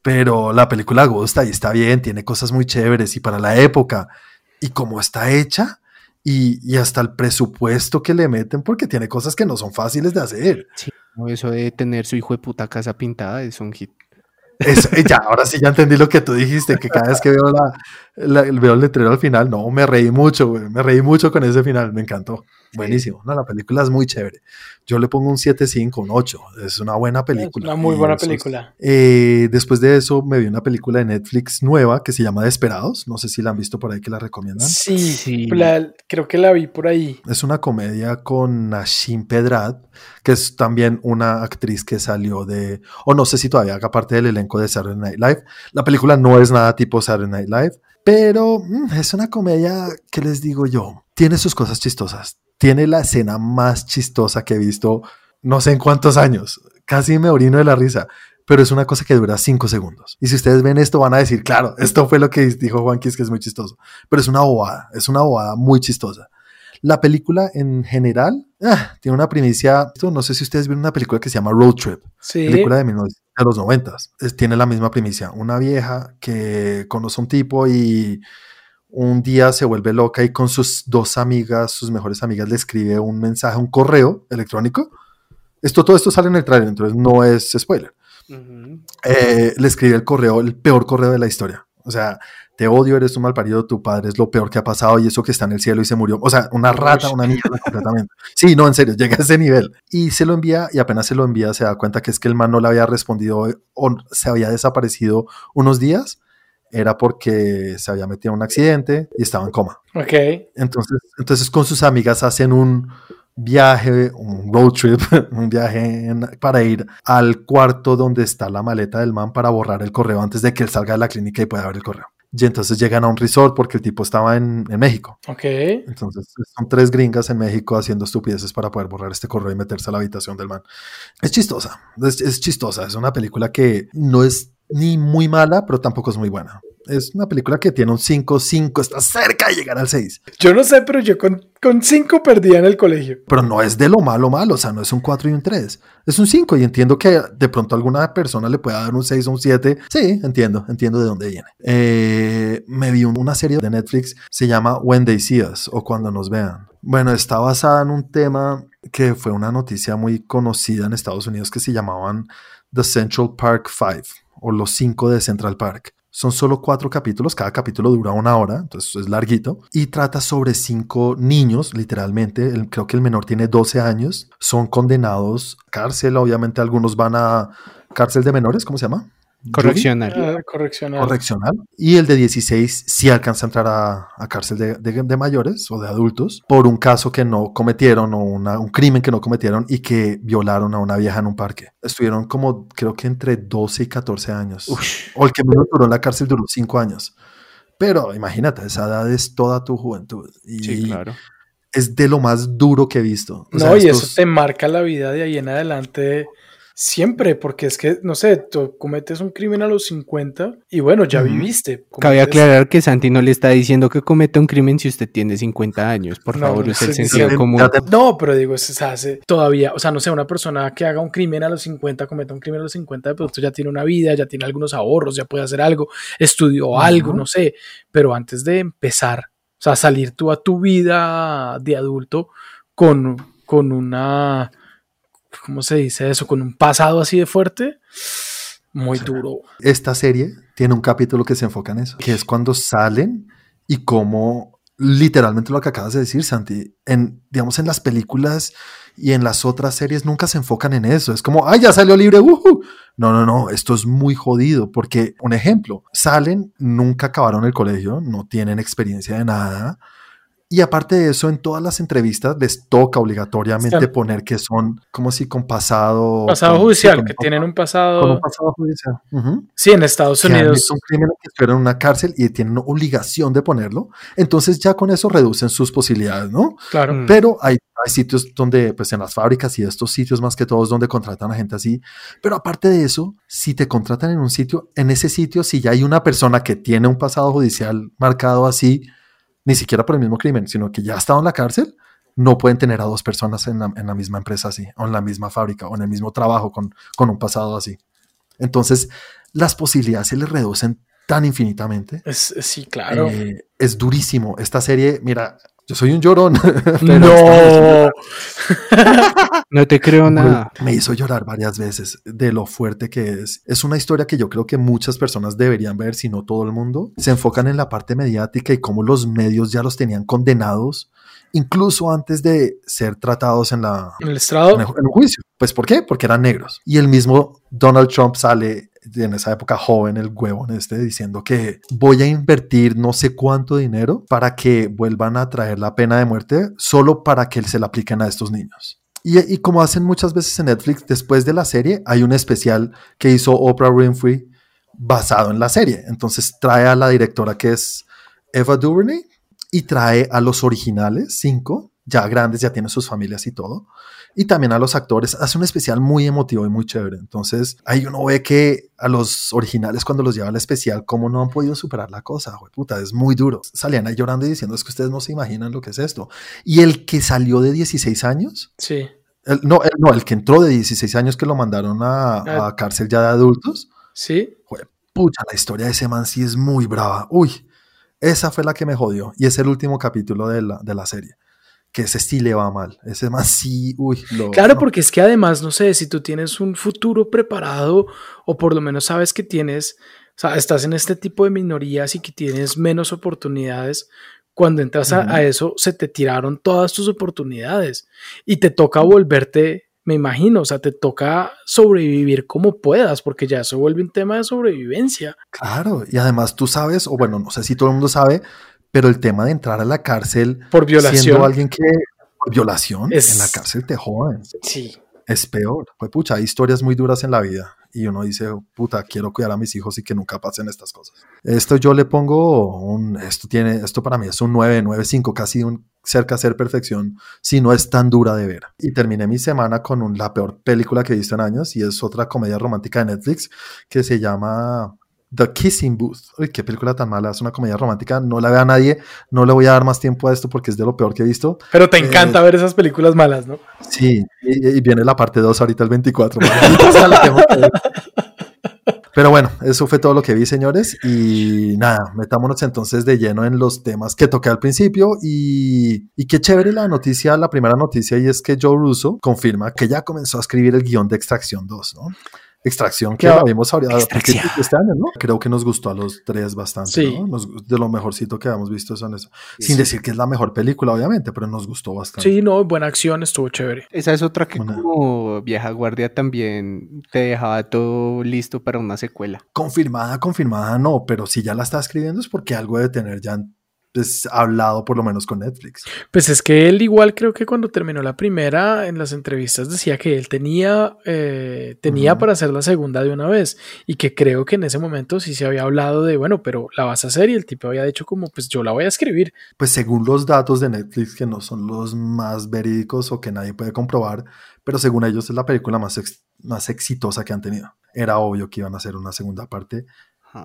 Speaker 1: Pero la película gusta y está bien, tiene cosas muy chéveres y para la época y como está hecha, y, y, hasta el presupuesto que le meten, porque tiene cosas que no son fáciles de hacer.
Speaker 3: Sí, eso de tener su hijo de puta casa pintada es un hit.
Speaker 1: ya, ahora sí ya entendí lo que tú dijiste, que cada vez que veo, la, veo el letrero al final, no, me reí mucho, me reí mucho con ese final, me encantó. Buenísimo, no, la película es muy chévere. Yo le pongo un 7.5, un 8, es una buena película.
Speaker 2: una muy buena película.
Speaker 1: Eh, después de eso me vi una película de Netflix nueva que se llama Desperados, no sé si la han visto por ahí que la recomiendan.
Speaker 2: Sí, sí. creo que la vi por ahí.
Speaker 1: Es una comedia con Nashin Pedrad, que es también una actriz que salió de, o no sé si todavía haga parte del elenco de Saturday Night Live. La película no es nada tipo Saturday Night Live, pero mm, es una comedia que les digo yo, tiene sus cosas chistosas tiene la escena más chistosa que he visto no sé en cuántos años. Casi me orino de la risa, pero es una cosa que dura cinco segundos. Y si ustedes ven esto, van a decir, claro, esto fue lo que dijo Juanquis, que es muy chistoso. Pero es una bobada, es una bobada muy chistosa. La película en general ah, tiene una primicia. No sé si ustedes vieron una película que se llama Road Trip.
Speaker 2: Sí.
Speaker 1: Película de, de los noventas. Tiene la misma primicia. Una vieja que conoce a un tipo y un día se vuelve loca y con sus dos amigas, sus mejores amigas, le escribe un mensaje, un correo electrónico. Esto, todo esto sale en el trailer, entonces no es spoiler. Eh, le escribe el correo, el peor correo de la historia. O sea, te odio, eres un mal parido, tu padre es lo peor que ha pasado y eso que está en el cielo y se murió. O sea, una rata, una mierda completamente. Sí, no, en serio, llega a ese nivel. Y se lo envía y apenas se lo envía se da cuenta que es que el man no le había respondido o se había desaparecido unos días era porque se había metido en un accidente y estaba en coma.
Speaker 2: Ok.
Speaker 1: Entonces, entonces con sus amigas hacen un viaje, un road trip, un viaje para ir al cuarto donde está la maleta del man para borrar el correo antes de que él salga de la clínica y pueda ver el correo. Y entonces llegan a un resort porque el tipo estaba en, México.
Speaker 2: Ok.
Speaker 1: Entonces son tres gringas en México haciendo estupideces para poder borrar este correo y meterse a la habitación del man. Es chistosa, es chistosa. Es una película que no es ni muy mala, pero tampoco es muy buena. Es una película que tiene un 5, 5, está cerca de llegar al 6.
Speaker 2: Yo no sé, pero yo con, con 5 perdía en el colegio.
Speaker 1: Pero no es de lo malo malo, o sea, no es un 4 y un 3. Es un 5 y entiendo que de pronto alguna persona le pueda dar un 6 o un 7. Sí, entiendo, entiendo de dónde viene. Eh, me vi una serie de Netflix, se llama When They See Us o Cuando Nos Vean. Bueno, está basada en un tema que fue una noticia muy conocida en Estados Unidos que se llamaban The Central Park Five o los cinco de Central Park. Son solo cuatro capítulos, cada capítulo dura una hora, entonces es larguito, y trata sobre cinco niños, literalmente, creo que el menor tiene 12 años, son condenados a cárcel, obviamente algunos van a cárcel de menores, ¿cómo se llama?
Speaker 3: Correccional.
Speaker 2: Ah, correccional.
Speaker 1: Correccional. Y el de 16 sí alcanza a entrar a, cárcel de, mayores o de adultos por un caso que no cometieron o un crimen que no cometieron y que violaron a una vieja en un parque. Estuvieron como, creo que entre 12 y 14 años. O el que menos duró en la cárcel duró 5 años. Pero imagínate, esa edad es toda tu juventud. Y
Speaker 3: sí, claro.
Speaker 1: Es de lo más duro que he visto.
Speaker 2: no, y eso te marca la vida de ahí en adelante Siempre, porque es que, no sé, tú cometes un crimen a los 50 y bueno, ya viviste.
Speaker 3: Cabe aclarar que Santi no le está diciendo que comete un crimen si usted tiene 50 años. Por favor, es el sentido común.
Speaker 2: No, pero digo, se hace todavía, o sea, no sé, una persona que haga un crimen a los 50, cometa un crimen a los 50, de pronto ya tiene una vida, ya tiene algunos ahorros, ya puede hacer algo, estudió algo, no sé, pero antes de empezar, o sea, salir tú a tu vida de adulto, con, con una, ¿cómo se dice eso? Con un pasado así de fuerte, muy duro.
Speaker 1: Esta serie tiene un capítulo que se enfoca en eso, que es cuando salen y cómo literalmente lo que acabas de decir, Santi, en, digamos, en las películas y en las otras series nunca se enfocan en eso. Es como, ay, ya salió libre. No, no, no, esto es muy jodido porque, un ejemplo, salen, nunca acabaron el colegio, no tienen experiencia de nada y aparte de eso, en todas las entrevistas les toca obligatoriamente poner que son como si con pasado...
Speaker 2: Pasado judicial, que tienen un pasado...
Speaker 1: Con un pasado judicial.
Speaker 2: Sí, en Estados Unidos.
Speaker 1: Son crímenes que estuvieron en una cárcel y tienen obligación de ponerlo. Entonces ya con eso reducen sus posibilidades, ¿no?
Speaker 2: Claro.
Speaker 1: Mm. Pero hay, hay sitios donde, pues en las fábricas y estos sitios más que todos donde contratan a gente así. Pero aparte de eso, si te contratan en un sitio, en ese sitio, si ya hay una persona que tiene un pasado judicial marcado así, ni siquiera por el mismo crimen, sino que ya ha estado en la cárcel, no pueden tener a dos personas en la, misma empresa así, o en la misma fábrica, o en el mismo trabajo con, con un pasado así. Entonces, las posibilidades se les reducen tan infinitamente.
Speaker 2: Es, sí, claro.
Speaker 1: Eh, es durísimo. Esta serie, mira, yo soy un llorón.
Speaker 2: no.
Speaker 3: no te creo nada.
Speaker 1: Me hizo llorar varias veces de lo fuerte que es. Es una historia que yo creo que muchas personas deberían ver, si no todo el mundo. Se enfocan en la parte mediática y cómo los medios ya los tenían condenados incluso antes de ser tratados en la
Speaker 2: en el estrado
Speaker 1: en el, juicio. Pues ¿por qué? Porque eran negros. Y el mismo Donald Trump sale en esa época joven, el huevón este, diciendo que voy a invertir no sé cuánto dinero para que vuelvan a traer la pena de muerte solo para que se la apliquen a estos niños. Y, y, como hacen muchas veces en Netflix, después de la serie hay un especial que hizo Oprah Winfrey basado en la serie. Entonces trae a la directora que es Eva DuVernay y trae a los originales, cinco, ya grandes, ya tienen sus familias y todo y también a los actores. Hace un especial muy emotivo y muy chévere. Entonces, ahí uno ve que a los originales cuando los lleva al especial, cómo no han podido superar la cosa, puta, es muy duro. Salían ahí llorando y diciendo, es que ustedes no se imaginan lo que es esto. Y el que salió de 16 años,
Speaker 2: sí.
Speaker 1: El, no, el, no, el que entró de 16 años que lo mandaron a, a ah. cárcel ya de adultos.
Speaker 2: Sí.
Speaker 1: pucha, la historia de ese man sí es muy brava. Uy, esa fue la que me jodió. Y es el último capítulo de la, de la serie que ese sí le va mal. Ese más sí, uy.
Speaker 2: Lo, claro, porque es que además, no sé, si tú tienes un futuro preparado o por lo menos sabes que tienes, o sea, estás en este tipo de minorías y que tienes menos oportunidades, cuando entras a, eso se te tiraron todas tus oportunidades y te toca volverte, me imagino, o sea, te toca sobrevivir como puedas, porque ya eso vuelve un tema de sobrevivencia.
Speaker 1: Claro, y además tú sabes, o bueno, no sé si todo el mundo sabe, pero el tema de entrar a la cárcel
Speaker 2: por violación.
Speaker 1: siendo alguien que por violación en la cárcel te joden.
Speaker 2: Sí.
Speaker 1: Es peor. Pues pucha, hay historias muy duras en la vida y uno dice, puta, quiero cuidar a mis hijos y que nunca pasen estas cosas. Esto yo le pongo un, esto tiene, esto para mí es un 9, 9, 5, casi un cerca a ser perfección, si no es tan dura de ver. Y terminé mi semana con un, la peor película que he visto en años y es otra comedia romántica de Netflix que se llama The Kissing Booth. Uy, qué película tan mala. Es una comedia romántica. No la ve a nadie. No le voy a dar más tiempo a esto porque es de lo peor que he visto.
Speaker 2: Pero te encanta eh, ver esas películas malas, ¿no?
Speaker 1: Sí. Y, viene la parte 2 ahorita el 24. Pero bueno, eso fue todo lo que vi, señores. Y nada, metámonos entonces de lleno en los temas que toqué al principio. Y, y qué chévere la noticia, la primera noticia, y es que Joe Russo confirma que ya comenzó a escribir el guion de Extracción 2, ¿no? Extracción que la vimos ahora este año, ¿no? Creo que nos gustó a los tres bastante, sí. ¿no? de lo mejorcito que habíamos visto son eso. Sin decir que es la mejor película, obviamente, pero nos gustó bastante.
Speaker 2: Sí, no, buena acción, estuvo chévere.
Speaker 3: Esa es otra que como vieja guardia también te dejaba todo listo para una secuela.
Speaker 1: Confirmada, confirmada no, pero si ya la está escribiendo es porque algo debe tener ya pues, hablado por lo menos con Netflix.
Speaker 2: Pues es que él igual creo que cuando terminó la primera en las entrevistas decía que él tenía, eh, tenía para hacer la segunda de una vez y que creo que en ese momento sí se había hablado de, bueno, pero la vas a hacer y el tipo había dicho como, pues yo la voy a escribir.
Speaker 1: Pues según los datos de Netflix, que no son los más verídicos o que nadie puede comprobar, pero según ellos es la película más, más exitosa que han tenido. Era obvio que iban a hacer una segunda parte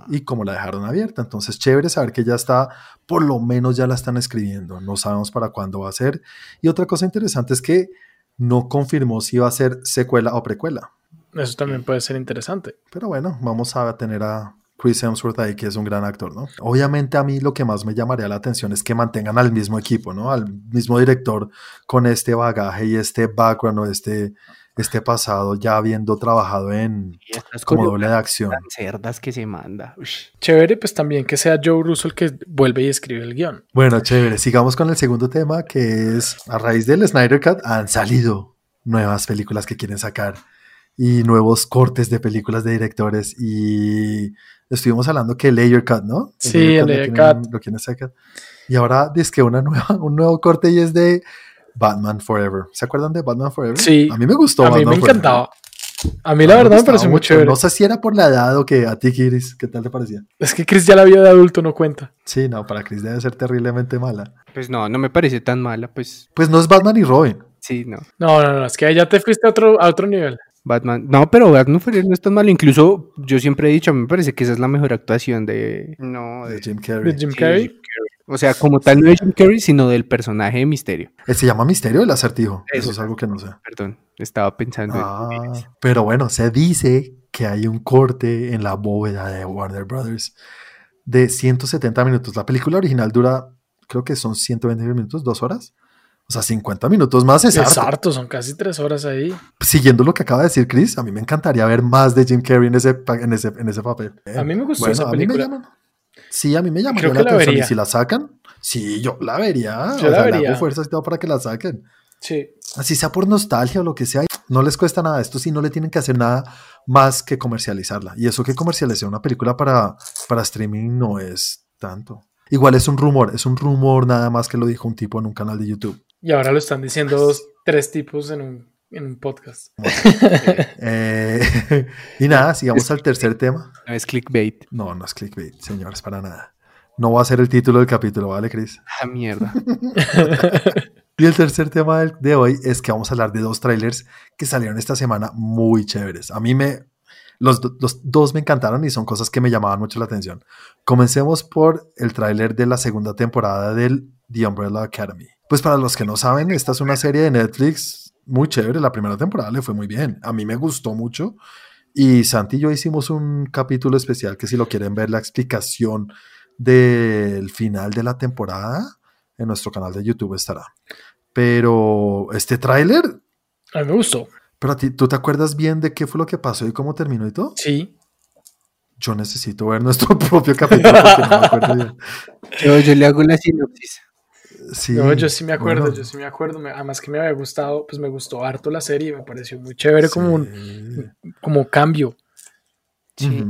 Speaker 1: y como la dejaron abierta. Entonces, chévere saber que ya está, por lo menos ya la están escribiendo. No sabemos para cuándo va a ser. Y otra cosa interesante es que no confirmó si va a ser secuela o precuela.
Speaker 2: Eso también puede ser interesante.
Speaker 1: Pero bueno, vamos a tener a Chris Hemsworth ahí, que es un gran actor, ¿no? Obviamente a mí lo que más me llamaría la atención es que mantengan al mismo equipo, ¿no? Al mismo director con este bagaje y este background o este, este pasado ya habiendo trabajado en como doble de acción.
Speaker 3: cerdas que se manda.
Speaker 2: Chévere, pues también que sea Joe Russo el que vuelve y escribe el guion.
Speaker 1: Bueno, chévere. Sigamos con el segundo tema, que es a raíz del Snyder Cut han salido nuevas películas que quieren sacar y nuevos cortes de películas de directores y estuvimos hablando que Layer Cut, ¿no?
Speaker 2: sí, el Layer Cut.
Speaker 1: Lo quieren sacar. Y ahora dice que una nueva, un nuevo corte y es de Batman Forever. ¿Se acuerdan de Batman Forever?
Speaker 2: Sí.
Speaker 1: A mí me gustó.
Speaker 2: A mí me encantaba. A mí la verdad me, pareció muy chévere.
Speaker 1: No sé si era por la edad o que a ti, Chris, ¿qué tal te parecía?
Speaker 2: Es que Chris ya la vio de adulto, no cuenta.
Speaker 1: Sí, no, para Chris debe ser terriblemente mala.
Speaker 3: Pues no, no me parece tan mala, pues.
Speaker 1: Pues no es Batman y Robin.
Speaker 3: Sí, no.
Speaker 2: No, no, no, es que ya te fuiste a otro, a otro nivel.
Speaker 3: Batman. No, pero Batman Forever no es tan malo. Incluso yo siempre he dicho, a mí me parece que esa es la mejor actuación de.
Speaker 1: No, de, Jim Carrey.
Speaker 2: De Jim Carrey.
Speaker 3: O sea, como tal no de Jim Carrey, sino del personaje de Misterio.
Speaker 1: Eh, ¿Se llama Misterio el acertijo? Eso, es algo que no sé.
Speaker 3: Perdón, estaba pensando
Speaker 1: ah, Pero bueno, se dice que hay un corte en la bóveda de Warner Brothers de 170 minutos. La película original dura, creo que son 120 minutos, dos horas. O sea, 50 minutos más es,
Speaker 2: es harto. son casi tres horas ahí.
Speaker 1: Siguiendo lo que acaba de decir Chris, a mí me encantaría ver más de Jim Carrey en ese, en ese, en ese papel.
Speaker 2: A mí me gustó esa película.
Speaker 1: Sí, a mí me llama la, atención. Y si la sacan, sí, yo la vería.
Speaker 2: Yo la vería.
Speaker 1: fuerzas y todo para que la saquen.
Speaker 2: Sí.
Speaker 1: Así sea por nostalgia o lo que sea, no les cuesta nada. Esto sí no le tienen que hacer nada más que comercializarla. Y eso que comercializar una película para, para streaming no es tanto. Igual es un rumor, es un rumor nada más que lo dijo un tipo en un canal de YouTube.
Speaker 2: Y ahora lo están diciendo dos, tres tipos en un, en un podcast.
Speaker 1: Eh, y nada, sigamos al tercer tema.
Speaker 3: No es clickbait.
Speaker 1: No, no es clickbait, señores, para nada. No va a ser el título del capítulo, ¿vale, Chris?
Speaker 3: Ah, mierda.
Speaker 1: y el tercer tema de hoy es que vamos a hablar de dos trailers que salieron esta semana muy chéveres. A mí me... Los, los dos me encantaron y son cosas que me llamaban mucho la atención. Comencemos por el tráiler de la segunda temporada del The Umbrella Academy. Pues para los que no saben, esta es una serie de Netflix muy chévere. La primera temporada le fue muy bien. A mí me gustó mucho. Y Santi y yo hicimos un capítulo especial que si lo quieren ver la explicación del final de la temporada en nuestro canal de YouTube estará. Pero este tráiler...
Speaker 2: A mí me gustó.
Speaker 1: Pero a ti, ¿tú te acuerdas bien de qué fue lo que pasó y cómo terminó y todo?
Speaker 2: Sí.
Speaker 1: Yo necesito ver nuestro propio capítulo porque no me acuerdo bien.
Speaker 3: Yo, yo le hago la sinopsis
Speaker 2: yo sí me acuerdo, yo sí me acuerdo. Además que me había gustado, pues me gustó harto la serie, me pareció muy chévere como un como cambio.
Speaker 3: Sí.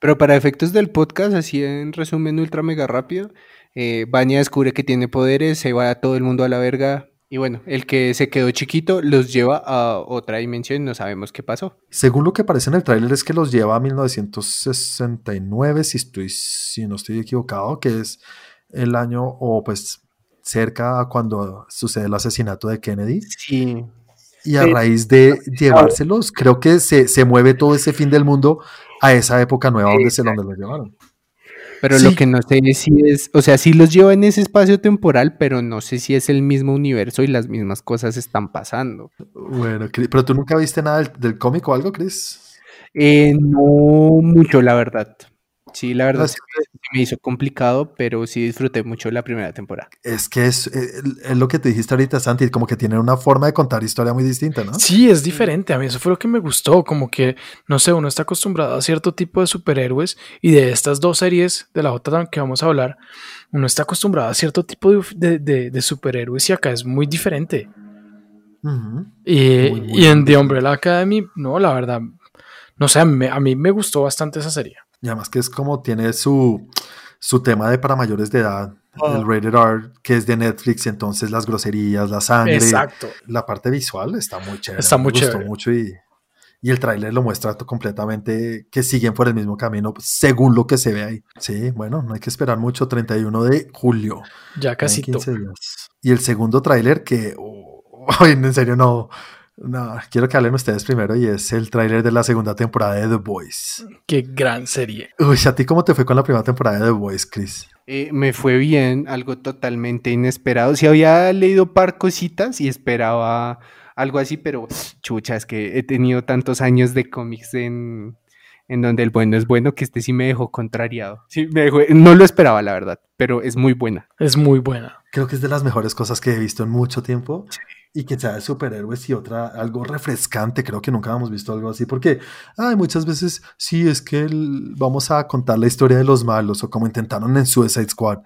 Speaker 3: Pero para efectos del podcast, así en resumen ultra mega rápido, eh, descubre que tiene poderes, se va a todo el mundo a la verga. Y bueno, el que se quedó chiquito los lleva a otra dimensión y no sabemos qué pasó.
Speaker 1: Según lo que aparece en el tráiler es que los lleva a 1969, si, estoy, si no estoy equivocado, que es el año o pues cerca a cuando sucede el asesinato de Kennedy.
Speaker 3: Sí.
Speaker 1: Y a raíz de llevárselos, creo que se, se, mueve todo ese fin del mundo a esa época nueva donde se donde los llevaron.
Speaker 3: Pero lo que no sé es si es, o sea, sí los lleva en ese espacio temporal, pero no sé si es el mismo universo y las mismas cosas están pasando.
Speaker 1: Bueno, pero tú nunca viste nada del, del cómic o algo, Chris?
Speaker 3: Eh, no mucho, la verdad. Sí, la verdad me hizo complicado, pero sí disfruté mucho la primera temporada.
Speaker 1: Es que es, eh, es, lo que te dijiste ahorita, Santi, como que tiene una forma de contar historia muy distinta, ¿no?
Speaker 2: Sí, es diferente. A mí eso fue lo que me gustó, como que, no sé, uno está acostumbrado a cierto tipo de superhéroes y de estas dos series de la otra que vamos a hablar, uno está acostumbrado a cierto tipo de, de, de superhéroes y acá es muy diferente. y, y, en The Umbrella Academy, no, la verdad, no sé, a mí, a mí me gustó bastante esa serie.
Speaker 1: Y además que es como tiene su, su tema de para mayores de edad, el oh. rated R, que es de Netflix, entonces las groserías, la sangre.
Speaker 2: Exacto.
Speaker 1: La parte visual está muy chévere.
Speaker 2: Está muy
Speaker 1: me
Speaker 2: gustó
Speaker 1: mucho y, y el tráiler lo muestra completamente que siguen por el mismo camino según lo que se ve ahí. Sí, bueno, no hay que esperar mucho, 31 de julio.
Speaker 2: Ya casi.
Speaker 1: Y el segundo tráiler que, oh, en serio no, no, quiero que hablen ustedes primero y es el tráiler de la segunda temporada de The Boys.
Speaker 2: Qué gran serie.
Speaker 1: Uy, ¿a ti cómo te fue con la primera temporada de The Boys, Chris?
Speaker 3: Eh, me fue bien, algo totalmente inesperado. Si había leído par cositas y esperaba algo así, pero chucha, es que he tenido tantos años de cómics en, en donde el bueno es bueno, que este sí me dejó contrariado. Sí, me dejó, no lo esperaba, la verdad, pero es muy buena.
Speaker 2: Es muy buena.
Speaker 1: Creo que es de las mejores cosas que he visto en mucho tiempo. Y que sea de superhéroes y otra, algo refrescante. Creo que nunca hemos visto algo así. Porque ay, muchas veces, sí, es que vamos a contar la historia de los malos o como intentaron en Suicide Squad.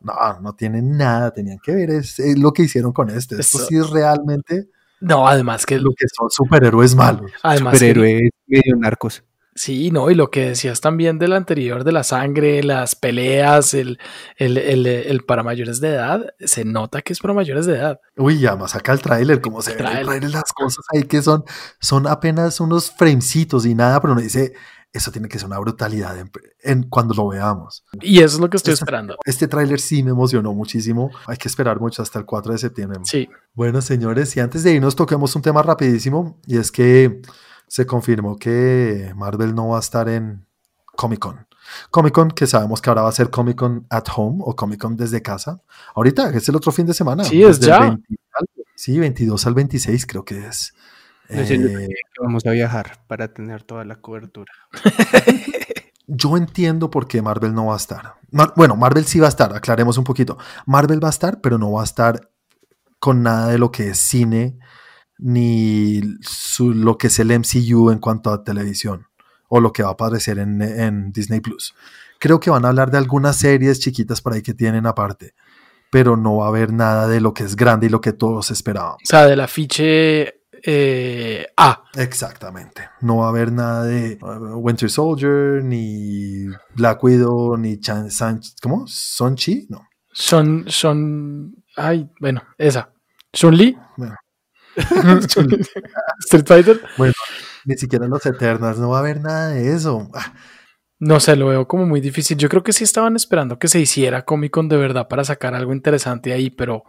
Speaker 1: No, no tienen nada, tenían que ver es, lo que hicieron con este. Esto sí es realmente.
Speaker 2: No, además que.
Speaker 1: Lo que son superhéroes malos.
Speaker 3: Además superhéroes medio narcos.
Speaker 2: Sí, no, y lo que decías también del anterior, de la sangre, las peleas, el, el, el, para mayores de edad, se nota que es para mayores de edad.
Speaker 1: Uy, ya más acá el tráiler, como se el las cosas ahí que son, son apenas unos framecitos y nada, pero uno dice, eso tiene que ser una brutalidad en, cuando lo veamos.
Speaker 2: Y eso es lo que estoy esperando.
Speaker 1: Este tráiler sí me emocionó muchísimo. Hay que esperar mucho hasta el 4 de septiembre.
Speaker 2: Sí.
Speaker 1: Bueno, señores, y antes de irnos toquemos un tema rapidísimo y es que se confirmó que Marvel no va a estar en Comic Con. Comic Con, que sabemos que ahora va a ser Comic Con at Home o Comic Con desde casa. Ahorita, es el otro fin de semana.
Speaker 2: Sí, es ya.
Speaker 1: sí, 22 al 26 creo que es.
Speaker 3: Eh, vamos a viajar para tener toda la cobertura.
Speaker 1: Yo entiendo por qué Marvel no va a estar. bueno, Marvel sí va a estar, aclaremos un poquito. Marvel va a estar, pero no va a estar con nada de lo que es cine ni lo que es el MCU en cuanto a televisión o lo que va a aparecer en, Disney Plus. Creo que van a hablar de algunas series chiquitas por ahí que tienen aparte, pero no va a haber nada de lo que es grande y lo que todos esperábamos.
Speaker 2: O sea, del afiche eh, A.
Speaker 1: Exactamente. No va a haber nada de uh, Winter Soldier, ni Black Widow, ni Chan, San, ¿cómo? ¿Son Chi? No.
Speaker 2: Son, son, ay, bueno, esa. Sun Li. Bueno, Street Fighter.
Speaker 1: Bueno, ni siquiera en los Eternals, no va a haber nada de eso. Ah.
Speaker 2: No sé, lo veo como muy difícil. Yo creo que sí estaban esperando que se hiciera Comic Con de verdad para sacar algo interesante ahí, pero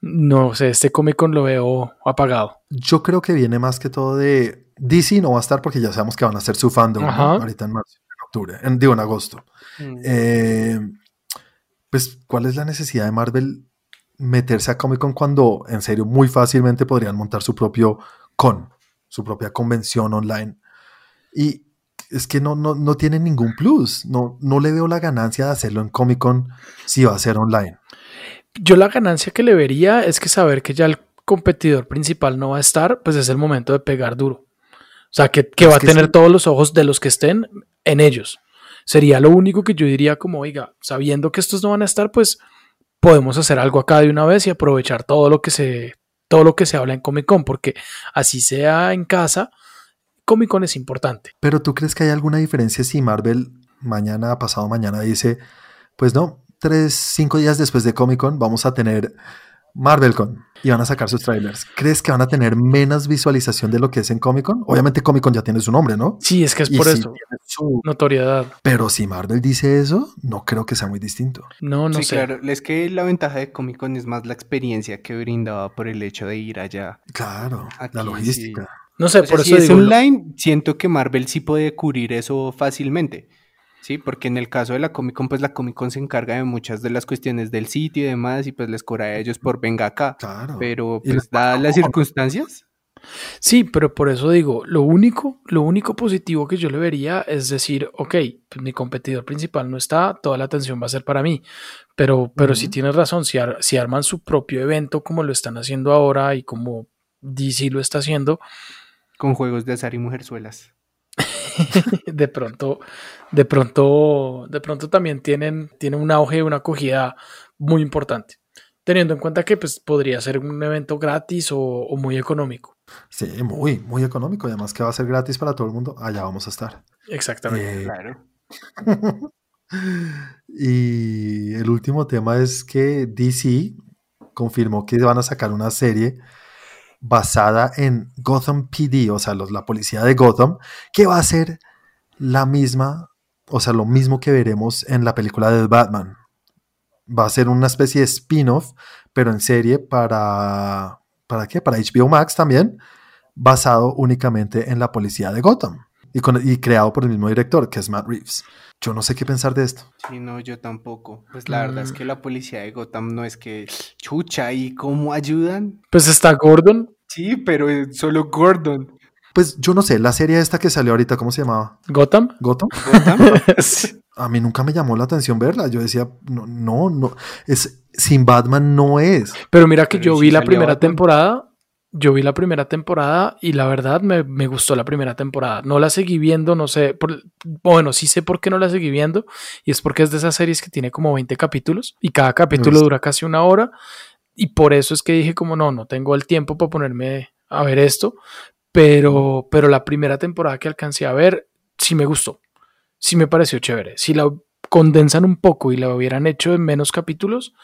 Speaker 2: no sé, este Comic Con lo veo apagado.
Speaker 1: Yo creo que viene más que todo de DC, no va a estar porque ya sabemos que van a hacer su fandom ahorita en marzo, en octubre, en, digo en agosto. Mm. Eh, pues, ¿cuál es la necesidad de Marvel meterse a Comic Con cuando en serio muy fácilmente podrían montar su propio con, su propia convención online. Y es que no, no, no tiene ningún plus. No, no le veo la ganancia de hacerlo en Comic Con si va a ser online.
Speaker 2: Yo la ganancia que le vería es que saber que ya el competidor principal no va a estar, pues es el momento de pegar duro. O sea, que, va a tener todos los ojos de los que estén en ellos. Sería lo único que yo diría como, oiga, sabiendo que estos no van a estar, pues podemos hacer algo acá de una vez y aprovechar todo lo que se, todo lo que se habla en Comic Con, porque así sea en casa, Comic Con es importante.
Speaker 1: Pero tú crees que hay alguna diferencia si Marvel mañana, pasado mañana dice, pues no, tres, cinco días después de Comic Con vamos a tener MarvelCon y van a sacar sus trailers. ¿Crees que van a tener menos visualización de lo que es en Comic Con? Obviamente Comic Con ya tiene su nombre, ¿no?
Speaker 2: Sí, es que es por eso. Su notoriedad.
Speaker 1: Pero si Marvel dice eso, no creo que sea muy distinto.
Speaker 2: No, no sé.
Speaker 3: Claro, es que la ventaja de Comic Con es más la experiencia que brindaba por el hecho de ir allá.
Speaker 1: Claro, la logística.
Speaker 2: No sé, por eso
Speaker 3: si es online, siento que Marvel sí puede cubrir eso fácilmente. Sí, porque en el caso de la Comic Con, pues la Comic Con se encarga de muchas de las cuestiones del sitio y demás, y pues les cobra a ellos por venga acá. Claro. Pero pues dadas las circunstancias.
Speaker 2: Sí, pero por eso digo, lo único, lo único positivo que yo le vería es decir, ok, pues mi competidor principal no está, toda la atención va a ser para mí. Pero, pero si tienes razón, si, si arman su propio evento como lo están haciendo ahora y como DC lo está haciendo.
Speaker 3: Con juegos de azar y mujerzuelas.
Speaker 2: de pronto, de pronto, de pronto también tienen, tienen un auge, una acogida muy importante. Teniendo en cuenta que pues, podría ser un evento gratis o, muy económico.
Speaker 1: Sí, muy, muy económico. Además que va a ser gratis para todo el mundo. Allá vamos a estar.
Speaker 2: Exactamente. Eh, claro.
Speaker 1: y el último tema es que DC confirmó que van a sacar una serie basada en Gotham PD, o sea, la policía de Gotham, que va a ser la misma, o sea, lo mismo que veremos en la película de Batman. Va a ser una especie de spin-off, pero en serie para, ¿para qué? Para HBO Max también, basado únicamente en la policía de Gotham y, y creado por el mismo director, que es Matt Reeves. Yo no sé qué pensar de esto.
Speaker 3: Sí, no, yo tampoco. Pues la verdad es mm. que la policía de Gotham no es que chucha y cómo ayudan.
Speaker 2: Pues está Gordon.
Speaker 3: Sí, pero solo Gordon.
Speaker 1: Pues yo no sé, la serie esta que salió ahorita, ¿cómo se llamaba?
Speaker 2: Gotham.
Speaker 1: Gotham.
Speaker 2: Sí.
Speaker 1: A mí nunca me llamó la atención verla. Yo decía, no, no, no. Es, sin Batman no es.
Speaker 2: Pero mira que
Speaker 3: Pero
Speaker 2: yo
Speaker 3: sí
Speaker 2: vi la primera
Speaker 3: Batman.
Speaker 2: temporada. Yo vi la primera temporada y la verdad me, me gustó la primera temporada. No la seguí viendo, no sé. por- bueno, sí sé por qué no la seguí viendo. Y es porque es de esas series que tiene como 20 capítulos y cada capítulo dura casi una hora. Y por eso es que dije como no, no tengo el tiempo para ponerme a ver esto. Pero, pero la primera temporada que alcancé a ver sí me gustó. Sí me pareció chévere. Si la condensan un poco y la hubieran hecho en menos capítulos,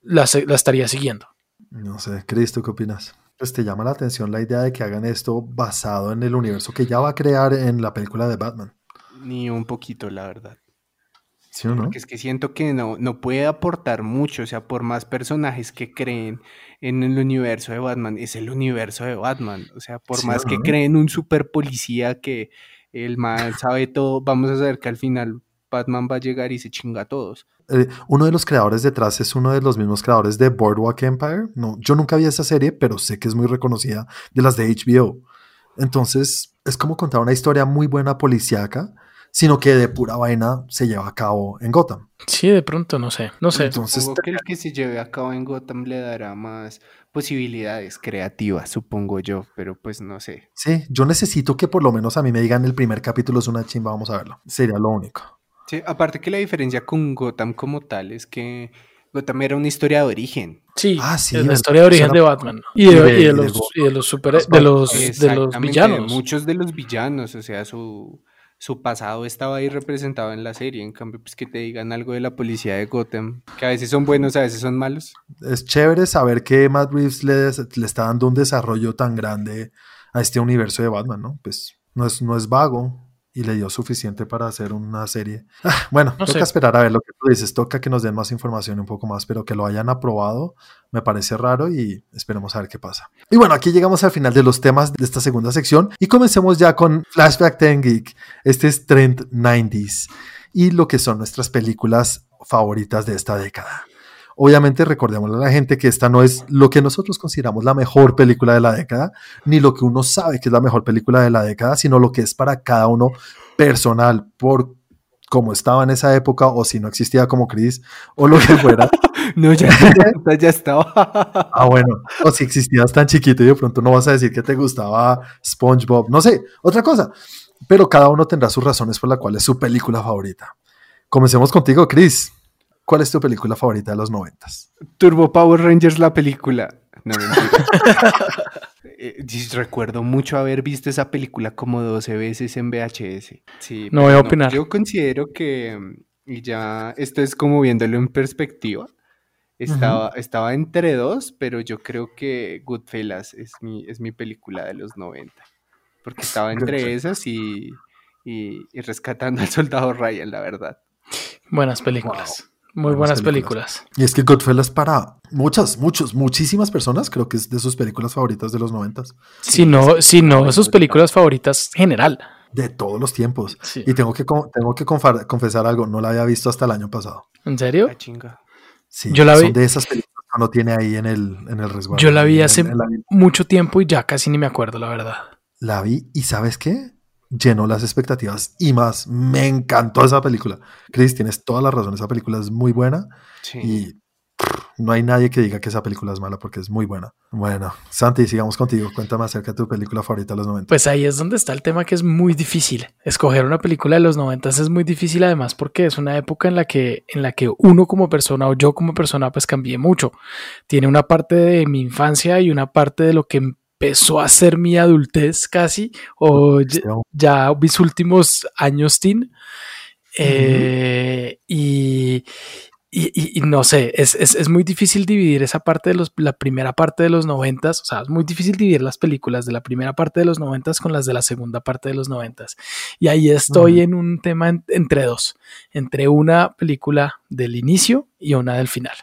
Speaker 2: la, la estaría siguiendo.
Speaker 1: No sé, Cris, ¿tú qué opinas? Pues te llama la atención la idea de que hagan esto basado en el universo que ya va a crear en la película de Batman.
Speaker 3: Ni un poquito, la verdad.
Speaker 1: ¿Sí o no?
Speaker 3: Porque es que siento que no, no puede aportar mucho, o sea, por más personajes que creen en el universo de Batman, es el universo de Batman. O sea, por
Speaker 1: Sí,
Speaker 3: más que creen un super policía que el man sabe todo, vamos a saber que al final Batman va a llegar y se chinga a todos.
Speaker 1: Eh, uno de los creadores detrás es uno de los mismos creadores de Boardwalk Empire. No, yo nunca vi esa serie, pero sé que es muy reconocida de las de HBO. Entonces, es como contar una historia muy buena policíaca, sino que de pura vaina se lleva a cabo en Gotham.
Speaker 2: Sí, de pronto, no sé. No sé.
Speaker 1: Entonces,
Speaker 3: Supongo que el que se lleve a cabo en Gotham le dará más posibilidades creativas, supongo yo, pero pues no sé.
Speaker 1: sí, yo necesito que por lo menos a mí me digan el primer capítulo es una chimba, vamos a verlo. Sería lo único.
Speaker 3: Sí, aparte que la diferencia con Gotham como tal es que Gotham era una historia de origen.
Speaker 2: Sí,
Speaker 1: Ah, sí,
Speaker 2: es la historia de origen de Batman. Y de,
Speaker 1: y de-
Speaker 2: y los, y de los super
Speaker 1: los
Speaker 2: de los, de los
Speaker 3: Exactamente,
Speaker 2: villanos.
Speaker 3: Muchos de los villanos, o sea, su, su pasado estaba ahí representado en la serie. En cambio, pues que te digan algo de la policía de Gotham, que a veces son buenos, a veces son malos.
Speaker 1: Es chévere saber que Matt Reeves le, le está dando un desarrollo tan grande a este universo de Batman, ¿no? Pues no es, no es vago y le dio suficiente para hacer una serie. Ah, bueno,
Speaker 2: No
Speaker 1: toca
Speaker 2: sé.
Speaker 1: esperar a ver lo que tú dices. Toca que nos den más información un poco más, pero que lo hayan aprobado me parece raro y esperemos a ver qué pasa. Y bueno, aquí llegamos al final de los temas de esta segunda sección y comencemos ya con Flashback 10 Geek. Este es Trend 90s y lo que son nuestras películas favoritas de esta década. Obviamente recordémosle a la gente que esta no es lo que nosotros consideramos la mejor película de la década, ni lo que uno sabe que es la mejor película de la década, sino lo que es para cada uno personal, por cómo estaba en esa época, o si no existía como Chris, o lo que fuera.
Speaker 3: No, ya, ya, ya estaba.
Speaker 1: Ah, bueno, o si existías tan chiquito y de pronto no vas a decir que te gustaba SpongeBob, no sé, otra cosa. Pero cada uno tendrá sus razones por la cual es su película favorita. Comencemos contigo, Chris. ¿Cuál es tu película favorita de los noventas?
Speaker 3: Turbo Power Rangers, la película. No, mentira. Eh, Recuerdo mucho haber visto esa película como 12 veces en VHS. Sí,
Speaker 2: No voy a opinar.
Speaker 3: Yo considero que, mm, y ya esto es como viéndolo en perspectiva, estaba, estaba entre dos, pero yo creo que Goodfellas es mi, es mi película de los 90. Porque estaba entre esas y, y, y Rescatando al Soldado Ryan, la verdad.
Speaker 2: Buenas películas. Muy
Speaker 1: Buenas
Speaker 2: buenas
Speaker 1: películas.
Speaker 2: películas.
Speaker 1: Y es que Goodfellas para muchas, muchos, muchísimas personas creo que es de sus películas favoritas de los noventas.
Speaker 2: Si no, si no, sus películas favoritas general.
Speaker 1: De todos los tiempos.
Speaker 2: Sí.
Speaker 1: Y tengo que, tengo que confesar algo, no la había visto hasta el año pasado.
Speaker 2: ¿En serio?
Speaker 3: La chinga.
Speaker 1: Sí,
Speaker 2: Yo la
Speaker 1: son
Speaker 2: vi-
Speaker 1: de esas películas que uno tiene ahí en el, en el resguardo.
Speaker 2: Yo la vi hace
Speaker 1: la-
Speaker 2: mucho tiempo y ya casi ni me acuerdo, la verdad.
Speaker 1: la vi y ¿sabes qué? Llenó las expectativas y más. Me encantó esa película. Chris, tienes toda la razón. Esa película es muy buena
Speaker 3: Sí.
Speaker 1: y pff, no hay nadie que diga que esa película es mala porque es muy buena. Bueno, Santi, sigamos contigo. Cuéntame acerca de tu película favorita de los 90.
Speaker 2: Pues ahí es donde está el tema que es muy difícil. Escoger una película de los noventas es muy difícil además porque es una época en la que, en la que uno como persona o yo como persona pues cambié mucho. Tiene una parte de mi infancia y una parte de lo que empezó a ser mi adultez casi o ya, ya mis últimos años teen. Eh, y, y, y- y no sé, es, es- es muy difícil dividir esa parte de los, la primera parte de los noventas, o sea, es muy difícil dividir las películas de la primera parte de los noventas con las de la segunda parte de los noventas. Y ahí estoy en un tema en- entre dos, entre una película del inicio y una del final.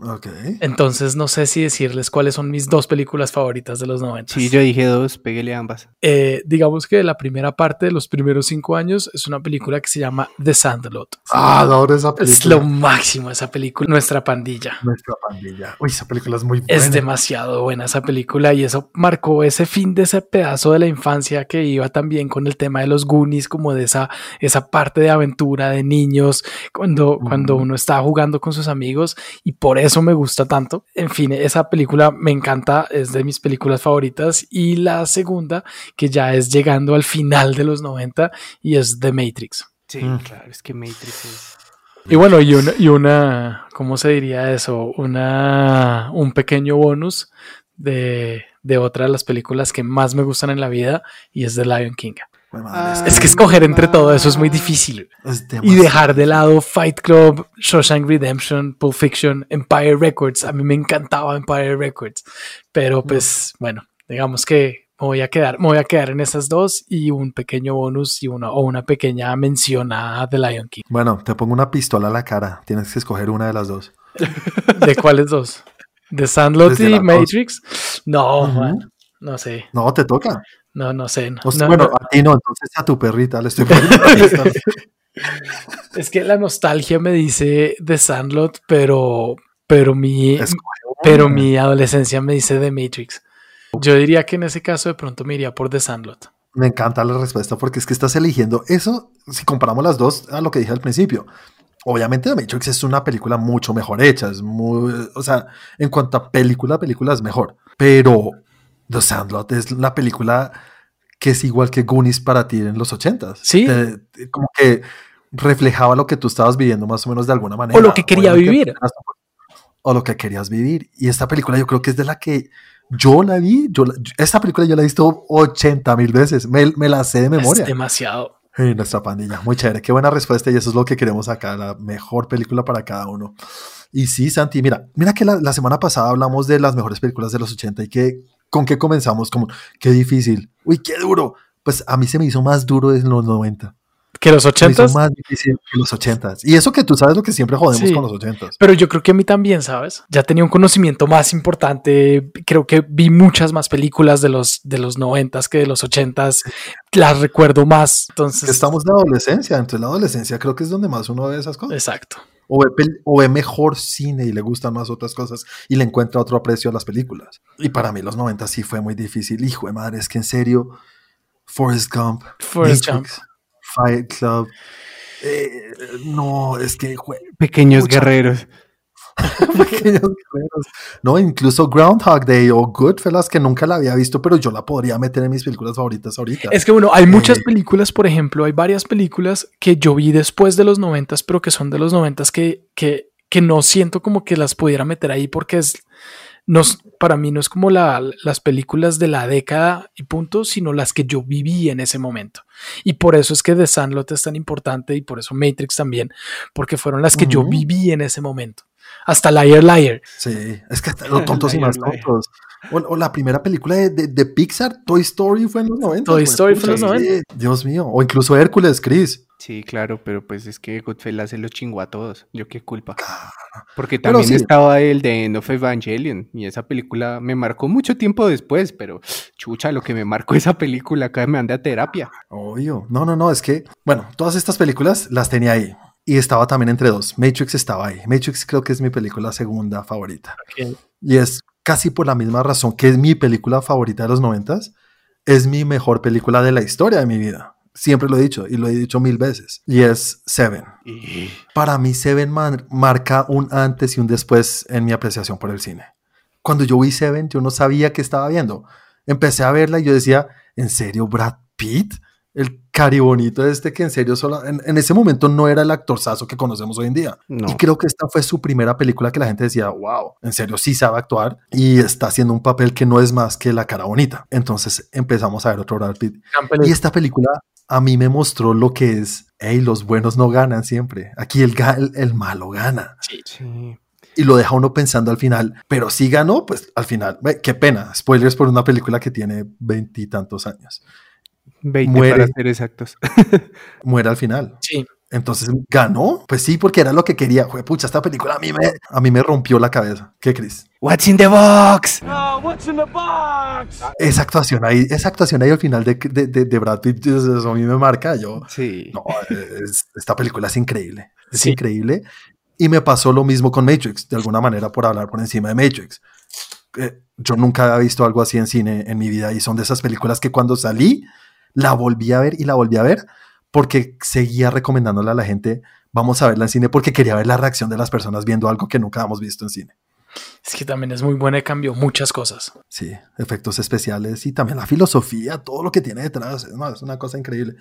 Speaker 1: Ok.
Speaker 2: Entonces no sé si decirles cuáles son mis dos películas favoritas de los 90.
Speaker 3: Sí, yo dije dos, péguele ambas.
Speaker 2: Eh, digamos que la primera parte de los primeros cinco años es una película que se llama The Sandlot.
Speaker 1: Ah, adoro esa película.
Speaker 2: Es lo máximo esa película. Nuestra pandilla.
Speaker 1: Nuestra pandilla. Uy, esa película es muy buena.
Speaker 2: Es demasiado buena esa película y eso marcó ese fin de ese pedazo de la infancia que iba también con el tema de los Goonies, como de esa, esa parte de aventura de niños, cuando, cuando uno está jugando con sus amigos y por eso me gusta tanto. En fin, esa película me encanta, es de mis películas favoritas y la segunda que ya es llegando al final de los 90 y es The Matrix.
Speaker 3: Sí,
Speaker 1: Mm.
Speaker 3: claro, es que Matrix es...
Speaker 2: Y bueno, y una, y una, ¿cómo se diría eso? Una, un pequeño bonus de, de otra de las películas que más me gustan en la vida y es The Lion King.
Speaker 1: Güey, madre,
Speaker 2: Es que escoger entre todo eso es muy difícil.
Speaker 1: es
Speaker 2: Y dejar de lado Fight Club, Shawshank Redemption, Pulp Fiction, Empire Records. A mí me encantaba Empire Records. Pero pues, bueno, digamos que me voy a quedar, me voy a quedar en esas dos y un pequeño bonus y una, o una pequeña mención a The Lion King.
Speaker 1: Bueno, te pongo una pistola a la cara. Tienes que escoger una de las dos.
Speaker 2: ¿De cuáles dos? ¿De Sandlot y. Matrix? No, man, no sé.
Speaker 1: No, te toca.
Speaker 2: No, no sé. no,
Speaker 1: O sea,
Speaker 2: no,
Speaker 1: bueno,
Speaker 2: no.
Speaker 1: a ti no, entonces a tu perrita le estoy poniendo.
Speaker 2: Es que la nostalgia me dice de Sandlot, pero, pero mi, pero mi adolescencia me dice de Matrix. Yo diría que en ese caso de pronto me iría por The Sandlot.
Speaker 1: Me encanta la respuesta porque es que estás eligiendo eso, si comparamos las dos a lo que dije al principio. Obviamente The Matrix es una película mucho mejor hecha, es muy, o sea, en cuanto a película, película es mejor. Pero The Sandlot es la película que es igual que Goonies para ti en los ochentas.
Speaker 2: Sí.
Speaker 1: Te- te- como que reflejaba lo que tú estabas viviendo más o menos de alguna manera.
Speaker 2: O lo que quería
Speaker 1: Obviamente,
Speaker 2: vivir.
Speaker 1: O lo que querías vivir. Y esta película yo creo que es de la que yo la vi. Yo la- esta película yo la he visto 80 mil veces. Me, me la sé de memoria.
Speaker 2: Es demasiado.
Speaker 1: Sí, nuestra pandilla. Muy chévere. Qué buena respuesta. Y eso es lo que queremos acá. La mejor película para cada uno. Y sí, Santi, mira, mira que la, la semana pasada hablamos de las mejores películas de los 80 y que con qué comenzamos, como qué difícil. Uy, qué duro. Pues a mí se me hizo más duro en los 90.
Speaker 2: Que los
Speaker 1: Se me hizo más difícil que los 80. Y eso que tú sabes lo que siempre jodemos
Speaker 2: Sí.
Speaker 1: con los 80.
Speaker 2: Pero yo creo que a mí también, ¿sabes? Ya tenía un conocimiento más importante. Creo que vi muchas más películas de los, de los noventas que de los ochentas. Las recuerdo más. Entonces,
Speaker 1: Estamos en la adolescencia. Entonces la adolescencia creo que es donde más uno ve esas cosas.
Speaker 2: exacto.
Speaker 1: O ve, pel- o ve mejor cine y le gustan más otras cosas y le encuentra otro aprecio a las películas. Y para mí los 90 sí fue muy difícil. Hijo de madre, es que en serio, Forrest Gump,
Speaker 2: Forrest
Speaker 1: Matrix, Fight Club. eh, no, es que
Speaker 3: Pequeños
Speaker 1: Mucha-
Speaker 3: guerreros.
Speaker 1: pequeños guerreros. No, incluso Groundhog Day o Goodfellas, que nunca la había visto, pero yo la podría meter en mis películas favoritas ahorita.
Speaker 2: Es que bueno, hay muchas
Speaker 1: Eh.
Speaker 2: películas, por ejemplo, hay varias películas que yo vi después de los noventas, pero que son de los noventas que, que, que no siento como que las pudiera meter ahí porque es, no, para mí no es como la, las películas de la década y punto, sino las que yo viví en ese momento. Y por eso es que The Sandlot es tan importante y por eso Matrix también, porque fueron las que yo viví en ese momento. Hasta Liar Liar.
Speaker 1: Sí, es que hasta los tontos y más tontos. O, o la primera película de, de- de Pixar, Toy Story, fue en los 90.
Speaker 2: Toy
Speaker 1: pues,
Speaker 2: Story fue
Speaker 3: en los
Speaker 1: pucha,
Speaker 2: 90.
Speaker 1: sí, Dios mío. O incluso Hércules, Chris.
Speaker 3: Sí, claro, pero pues es que Goodfellas se los chingó a todos. Yo qué culpa. Porque también
Speaker 1: sí.
Speaker 3: estaba el de End of Evangelion y esa película me marcó mucho tiempo después, pero chucha, lo que me marcó esa película acá me anda a terapia.
Speaker 1: Obvio. No, no, no, es que, bueno, todas estas películas las tenía ahí. Y estaba también entre dos. Matrix estaba ahí. Matrix creo que es mi película segunda favorita. Y es casi por la misma razón que es mi película favorita de los noventas. Es mi mejor película de la historia de mi vida. Siempre lo he dicho y lo he dicho mil veces. Y es Seven.
Speaker 3: Y
Speaker 1: Para mí Seven man- marca un antes y un después en mi apreciación por el cine. Cuando yo vi Seven, yo no sabía qué estaba viendo. Empecé a verla y yo decía, ¿en serio Brad Pitt? El caribonito este que en serio solo, en, en ese momento no era el actorzazo que conocemos hoy en día.
Speaker 3: No.
Speaker 1: Y creo que esta fue su primera película que la gente decía, wow, en serio sí sabe actuar y está haciendo un papel que no es más que la cara bonita. Entonces empezamos a ver otro Brad Pitt. Y
Speaker 2: película.
Speaker 1: esta película a mí me mostró lo que es, hey, los buenos no ganan siempre. Aquí el, el, el malo gana.
Speaker 2: Sí.
Speaker 3: sí.
Speaker 1: Y lo deja uno pensando al final, pero si ganó, pues al final, qué pena. Spoilers por una película que tiene veintitantos años.
Speaker 3: 20
Speaker 1: Muere.
Speaker 3: para ser exactos.
Speaker 1: Muere al final.
Speaker 2: Sí.
Speaker 1: Entonces ganó. Pues sí, porque era lo que quería. Fue pucha, esta película a mí me, a mí me rompió la cabeza. ¿Qué, Chris?
Speaker 3: What's in the box?
Speaker 4: what's in the box?
Speaker 1: Esa actuación ahí, esa actuación ahí al final de, de, de, de Brad Pitt, eso a mí me marca. Yo,
Speaker 3: Sí.
Speaker 1: no, es- esta película es increíble. Es
Speaker 2: Sí.
Speaker 1: increíble. Y me pasó lo mismo con Matrix, de alguna manera por hablar por encima de Matrix. Eh, yo nunca había visto algo así en cine en mi vida y son de esas películas que cuando salí la volví a ver y la volví a ver porque seguía recomendándole a la gente vamos a verla en cine porque quería ver la reacción de las personas viendo algo que nunca habíamos visto en cine.
Speaker 2: Es que también es muy buena y cambió muchas cosas.
Speaker 1: Sí, efectos especiales y también la filosofía, todo lo que tiene detrás, no, es una cosa increíble.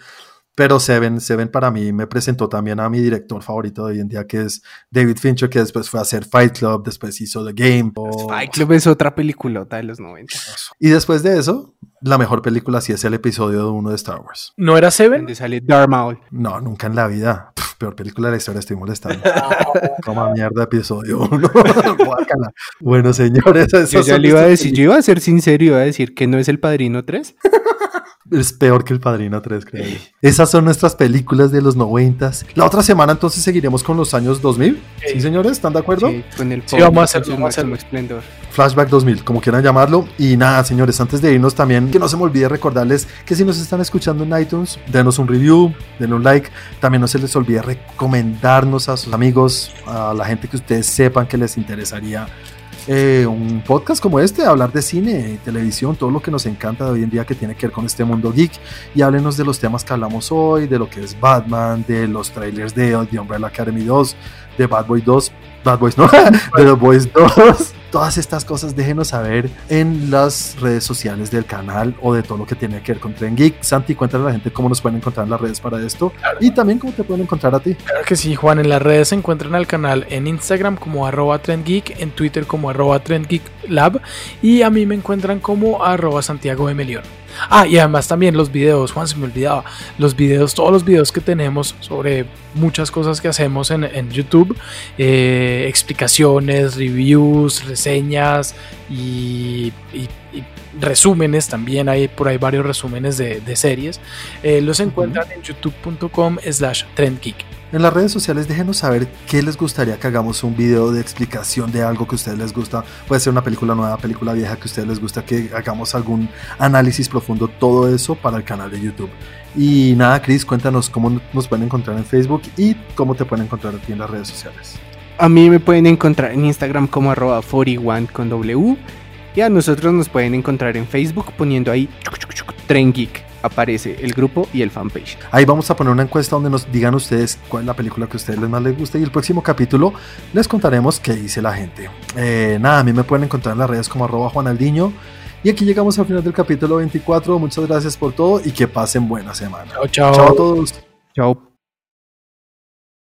Speaker 1: Pero Seven, Seven para mí me presentó también a mi director favorito de hoy en día, que es David Fincher, que después fue a hacer Fight Club, después hizo The Game. o-
Speaker 3: Fight Club es otra peliculota de los 90.
Speaker 1: Y después de eso, la mejor película sí es el episodio 1 de Star Wars.
Speaker 2: ¿No era Seven?
Speaker 3: Donde sale Darth Maul.
Speaker 1: No, nunca en la vida. Pff, peor película de la historia, estoy molestando. Como mierda, episodio 1. Guácala. bueno, señores,
Speaker 3: Yo
Speaker 1: esas
Speaker 3: ya le iba a decir, yo iba a ser sincero, iba a decir que no es el Padrino 3.
Speaker 1: Es peor que el Padrino 3, creo yo. Esas son nuestras películas de los noventas. La otra semana entonces seguiremos con los años 2000. ¿Sí,
Speaker 2: Sí.
Speaker 1: señores? ¿Están de acuerdo?
Speaker 3: Sí, con el
Speaker 2: Sí, vamos a hacerlo, vamos a
Speaker 3: máximo
Speaker 2: hacerlo.
Speaker 3: esplendor.
Speaker 1: Flashback 2000, como quieran llamarlo. Y nada, señores, antes de irnos también, que no se me olvide recordarles que si nos están escuchando en iTunes, denos un review, denle un like. También no se les olvide recomendarnos a sus amigos, a la gente que ustedes sepan que les interesaría eh, un podcast como este, hablar de cine, televisión, todo lo que nos encanta de hoy en día que tiene que ver con este mundo geek. Y háblenos de los temas que hablamos hoy, de lo que es Batman, de los trailers de The Umbrella Academy 2, de Bad Boy 2, Bad Boys no, de The Boys 2. Todas estas cosas déjenos saber en las redes sociales del canal o de todo lo que tiene que ver con Tren Geek. Santi, cuéntale a la gente cómo nos pueden encontrar en las redes para esto
Speaker 2: Claro.
Speaker 1: y también cómo te pueden encontrar a ti.
Speaker 2: Claro que sí, Juan. En las redes se encuentran al canal en Instagram como arroba trendgeek, en Twitter como arroba trendgeeklab y a mí me encuentran como arroba Santiago de Melión. Ah, y además también los videos, Juan, se me olvidaba, los videos, todos los videos que tenemos sobre muchas cosas que hacemos en, en YouTube, eh, explicaciones, reviews, reseñas y, y- y resúmenes también, hay por ahí varios resúmenes de, de series, eh, los encuentran en youtube.com slash trendgeek.
Speaker 1: En las redes sociales déjenos saber qué les gustaría que hagamos un video de explicación de algo que a ustedes les gusta. Puede ser una película nueva, película vieja que a ustedes les gusta, que hagamos algún análisis profundo, todo eso para el canal de YouTube. Y nada, Chris, cuéntanos cómo nos pueden encontrar en Facebook y cómo te pueden encontrar a en las redes sociales.
Speaker 3: A mí me pueden encontrar en Instagram como arroba 41 con W. Y a nosotros nos pueden encontrar en Facebook poniendo ahí Tren Geek. Aparece el grupo y el fanpage.
Speaker 1: Ahí vamos a poner una encuesta donde nos digan ustedes cuál es la película que a ustedes les más les gusta y el próximo capítulo les contaremos qué dice la gente. Eh, nada, a mí me pueden encontrar en las redes como arroba juanaldiño. Y aquí llegamos al final del capítulo 24. Muchas gracias por todo y que pasen buena semana.
Speaker 2: Chao, chao.
Speaker 1: Chao a todos.
Speaker 3: Chao.